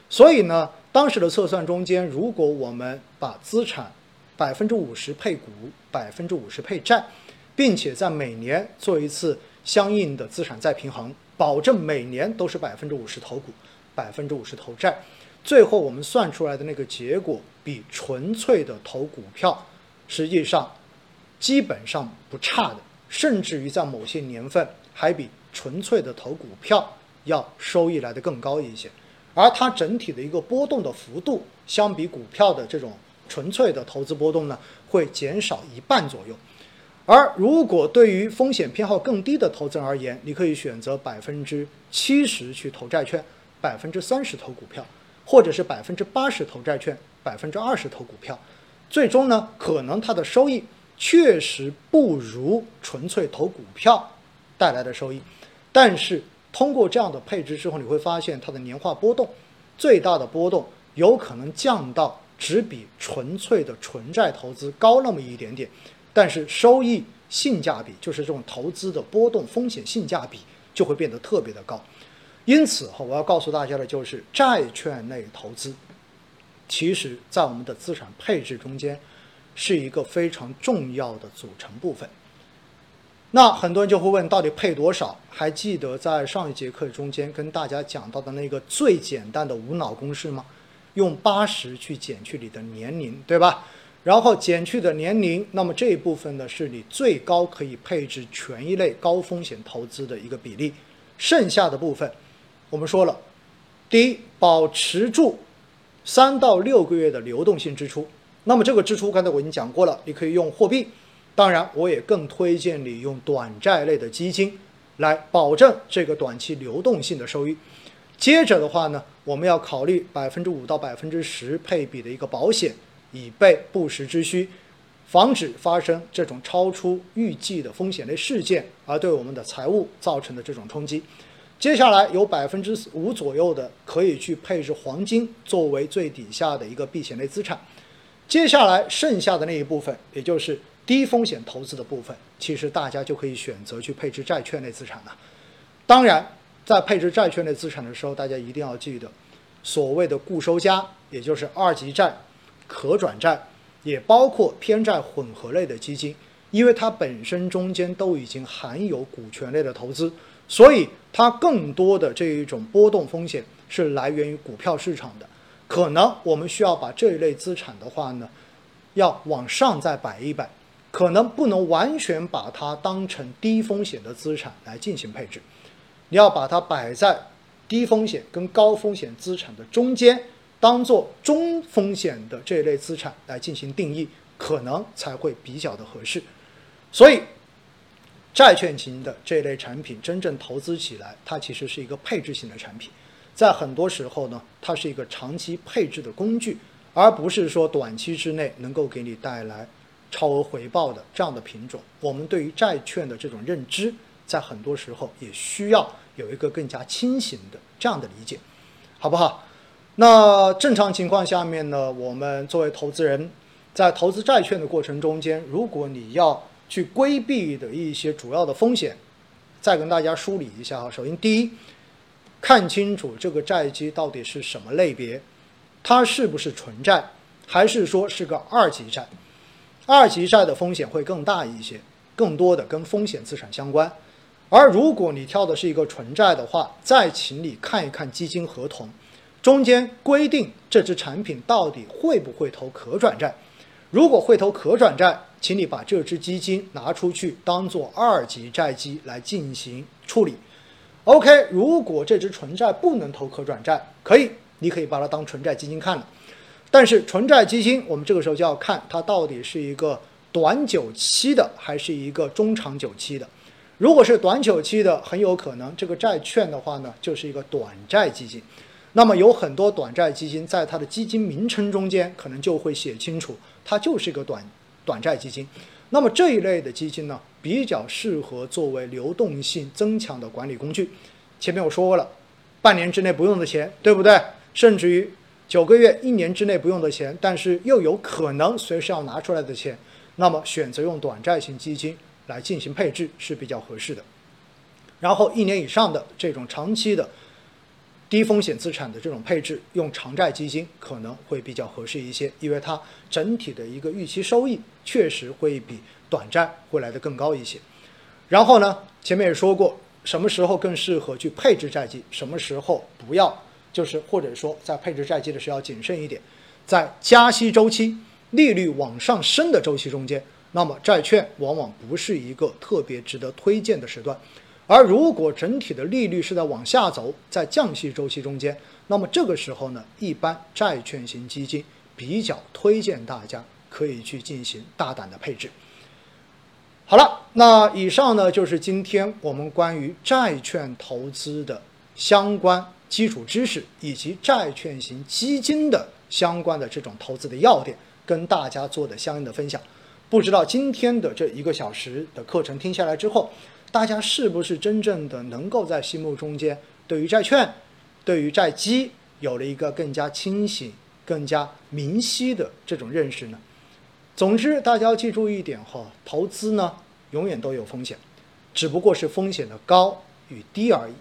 所以呢，当时的测算中间，如果我们把资产百分之五十配股，百分之五十配债，并且在每年做一次相应的资产再平衡，保证每年都是百分之五十投股，百分之五十投债，最后我们算出来的那个结果，比纯粹的投股票，实际上基本上不差的，甚至于在某些年份。还比纯粹的投股票要收益来的更高一些，而它整体的一个波动的幅度，相比股票的这种纯粹的投资波动呢，会减少一半左右。而如果对于风险偏好更低的投资人而言，你可以选择百分之七十去投债券，百分之三十投股票，或者是百分之八十投债券，百分之二十投股票，最终呢，可能它的收益确实不如纯粹投股票。带来的收益，但是通过这样的配置之后，你会发现它的年化波动最大的波动有可能降到只比纯粹的纯债投资高那么一点点，但是收益性价比就是这种投资的波动风险性价比就会变得特别的高。因此哈，我要告诉大家的就是债券类投资，其实在我们的资产配置中间是一个非常重要的组成部分。那很多人就会问，到底配多少？还记得在上一节课中间跟大家讲到的那个最简单的无脑公式吗？用八十去减去你的年龄，对吧？然后减去的年龄，那么这一部分呢，是你最高可以配置权益类高风险投资的一个比例。剩下的部分，我们说了，第一，保持住三到六个月的流动性支出。那么这个支出刚才我已经讲过了，你可以用货币。当然，我也更推荐你用短债类的基金来保证这个短期流动性的收益。接着的话呢，我们要考虑百分之五到百分之十配比的一个保险，以备不时之需，防止发生这种超出预计的风险类事件而对我们的财务造成的这种冲击。接下来有百分之五左右的可以去配置黄金作为最底下的一个避险类资产。接下来剩下的那一部分，也就是。低风险投资的部分，其实大家就可以选择去配置债券类资产了。当然，在配置债券类资产的时候，大家一定要记得，所谓的固收加，也就是二级债、可转债，也包括偏债混合类的基金，因为它本身中间都已经含有股权类的投资，所以它更多的这一种波动风险是来源于股票市场的。可能我们需要把这一类资产的话呢，要往上再摆一摆。可能不能完全把它当成低风险的资产来进行配置，你要把它摆在低风险跟高风险资产的中间，当做中风险的这一类资产来进行定义，可能才会比较的合适。所以，债券型的这类产品真正投资起来，它其实是一个配置型的产品，在很多时候呢，它是一个长期配置的工具，而不是说短期之内能够给你带来。超额回报的这样的品种，我们对于债券的这种认知，在很多时候也需要有一个更加清醒的这样的理解，好不好？那正常情况下面呢，我们作为投资人，在投资债券的过程中间，如果你要去规避的一些主要的风险，再跟大家梳理一下哈。首先，第一，看清楚这个债基到底是什么类别，它是不是纯债，还是说是个二级债？二级债的风险会更大一些，更多的跟风险资产相关，而如果你挑的是一个纯债的话，再请你看一看基金合同，中间规定这只产品到底会不会投可转债。如果会投可转债，请你把这只基金拿出去当做二级债基来进行处理。OK，如果这只纯债不能投可转债，可以，你可以把它当纯债基金看了。但是纯债基金，我们这个时候就要看它到底是一个短久期的还是一个中长久期的。如果是短久期的，很有可能这个债券的话呢，就是一个短债基金。那么有很多短债基金在它的基金名称中间可能就会写清楚，它就是一个短短债基金。那么这一类的基金呢，比较适合作为流动性增强的管理工具。前面我说过了，半年之内不用的钱，对不对？甚至于九个月、一年之内不用的钱，但是又有可能随时要拿出来的钱，那么选择用短债型基金。来进行配置是比较合适的，然后一年以上的这种长期的低风险资产的这种配置，用长债基金可能会比较合适一些，因为它整体的一个预期收益确实会比短债会来的更高一些。然后呢，前面也说过，什么时候更适合去配置债基，什么时候不要，就是或者说在配置债基的时候要谨慎一点，在加息周期、利率往上升的周期中间。那么债券往往不是一个特别值得推荐的时段，而如果整体的利率是在往下走，在降息周期中间，那么这个时候呢，一般债券型基金比较推荐大家可以去进行大胆的配置。好了，那以上呢就是今天我们关于债券投资的相关基础知识，以及债券型基金的相关的这种投资的要点，跟大家做的相应的分享。不知道今天的这一个小时的课程听下来之后，大家是不是真正的能够在心目中间对于债券、对于债基有了一个更加清醒、更加明晰的这种认识呢？总之，大家要记住一点哈，投资呢永远都有风险，只不过是风险的高与低而已。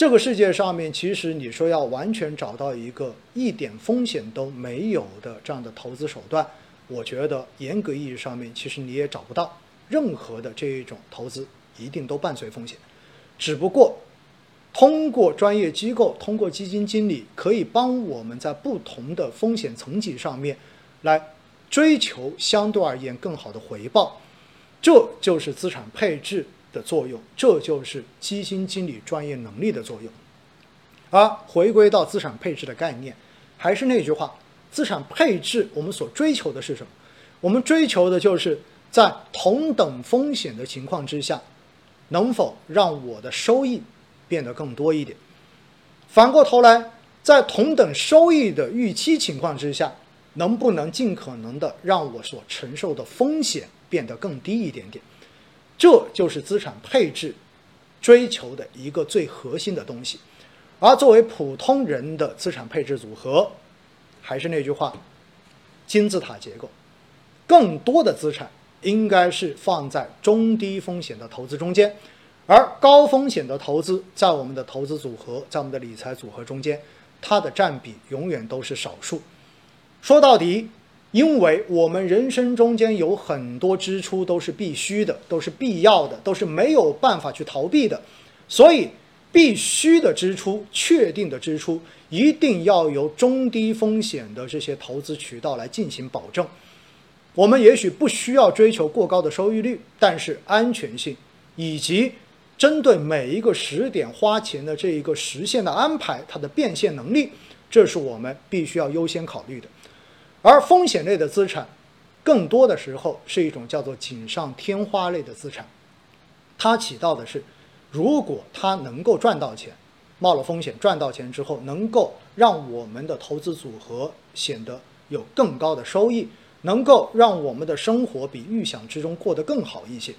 这个世界上面，其实你说要完全找到一个一点风险都没有的这样的投资手段。我觉得严格意义上面，其实你也找不到任何的这一种投资一定都伴随风险，只不过通过专业机构，通过基金经理，可以帮我们在不同的风险层级上面来追求相对而言更好的回报，这就是资产配置的作用，这就是基金经理专业能力的作用。而回归到资产配置的概念，还是那句话。资产配置，我们所追求的是什么？我们追求的就是在同等风险的情况之下，能否让我的收益变得更多一点？反过头来，在同等收益的预期情况之下，能不能尽可能的让我所承受的风险变得更低一点点？这就是资产配置追求的一个最核心的东西。而作为普通人的资产配置组合。还是那句话，金字塔结构，更多的资产应该是放在中低风险的投资中间，而高风险的投资在我们的投资组合，在我们的理财组合中间，它的占比永远都是少数。说到底，因为我们人生中间有很多支出都是必须的，都是必要的，都是没有办法去逃避的，所以。必须的支出，确定的支出，一定要由中低风险的这些投资渠道来进行保证。我们也许不需要追求过高的收益率，但是安全性以及针对每一个时点花钱的这一个实现的安排，它的变现能力，这是我们必须要优先考虑的。而风险类的资产，更多的时候是一种叫做锦上添花类的资产，它起到的是。如果它能够赚到钱，冒了风险赚到钱之后，能够让我们的投资组合显得有更高的收益，能够让我们的生活比预想之中过得更好一些。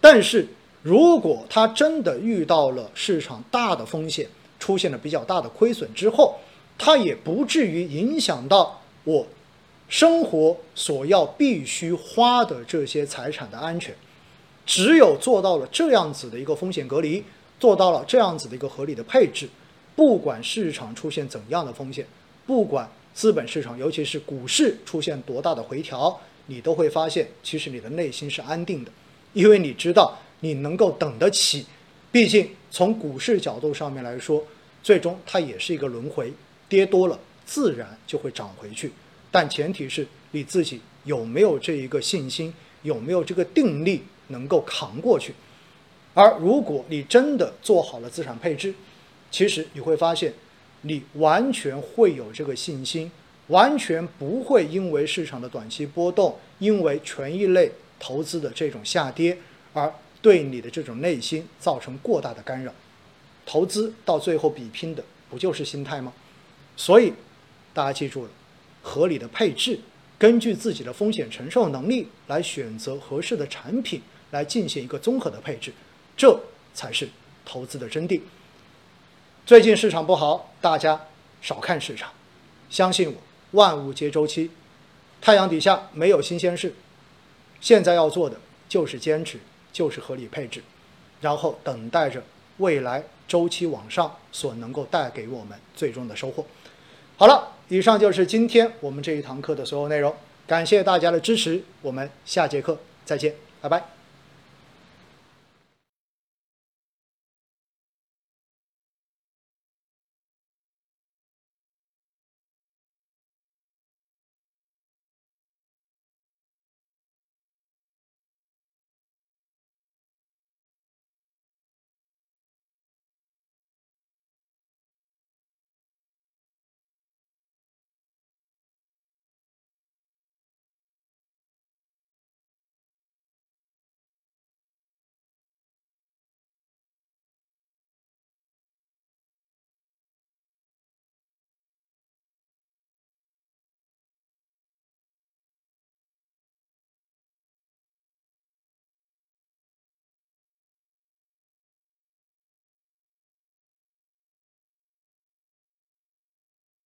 但是，如果它真的遇到了市场大的风险，出现了比较大的亏损之后，它也不至于影响到我生活所要必须花的这些财产的安全。只有做到了这样子的一个风险隔离，做到了这样子的一个合理的配置，不管市场出现怎样的风险，不管资本市场，尤其是股市出现多大的回调，你都会发现，其实你的内心是安定的，因为你知道你能够等得起毕竟从股市角度上面来说，最终它也是一个轮回，跌多了自然就会涨回去，但前提是你自己有没有这一个信心，有没有这个定力能够扛过去。而如果你真的做好了资产配置，其实你会发现，你完全会有这个信心，完全不会因为市场的短期波动，因为权益类投资的这种下跌而对你的这种内心造成过大的干扰。投资到最后比拼的不就是心态吗？所以大家记住了，合理的配置，根据自己的风险承受能力来选择合适的产品，来进行一个综合的配置，这才是投资的真谛。最近市场不好，大家少看市场，相信我，万物皆周期，太阳底下没有新鲜事。现在要做的就是坚持，就是合理配置，然后等待着未来周期往上所能够带给我们最终的收获。好了，以上就是今天我们这一堂课的所有内容，感谢大家的支持，我们下节课再见，拜拜。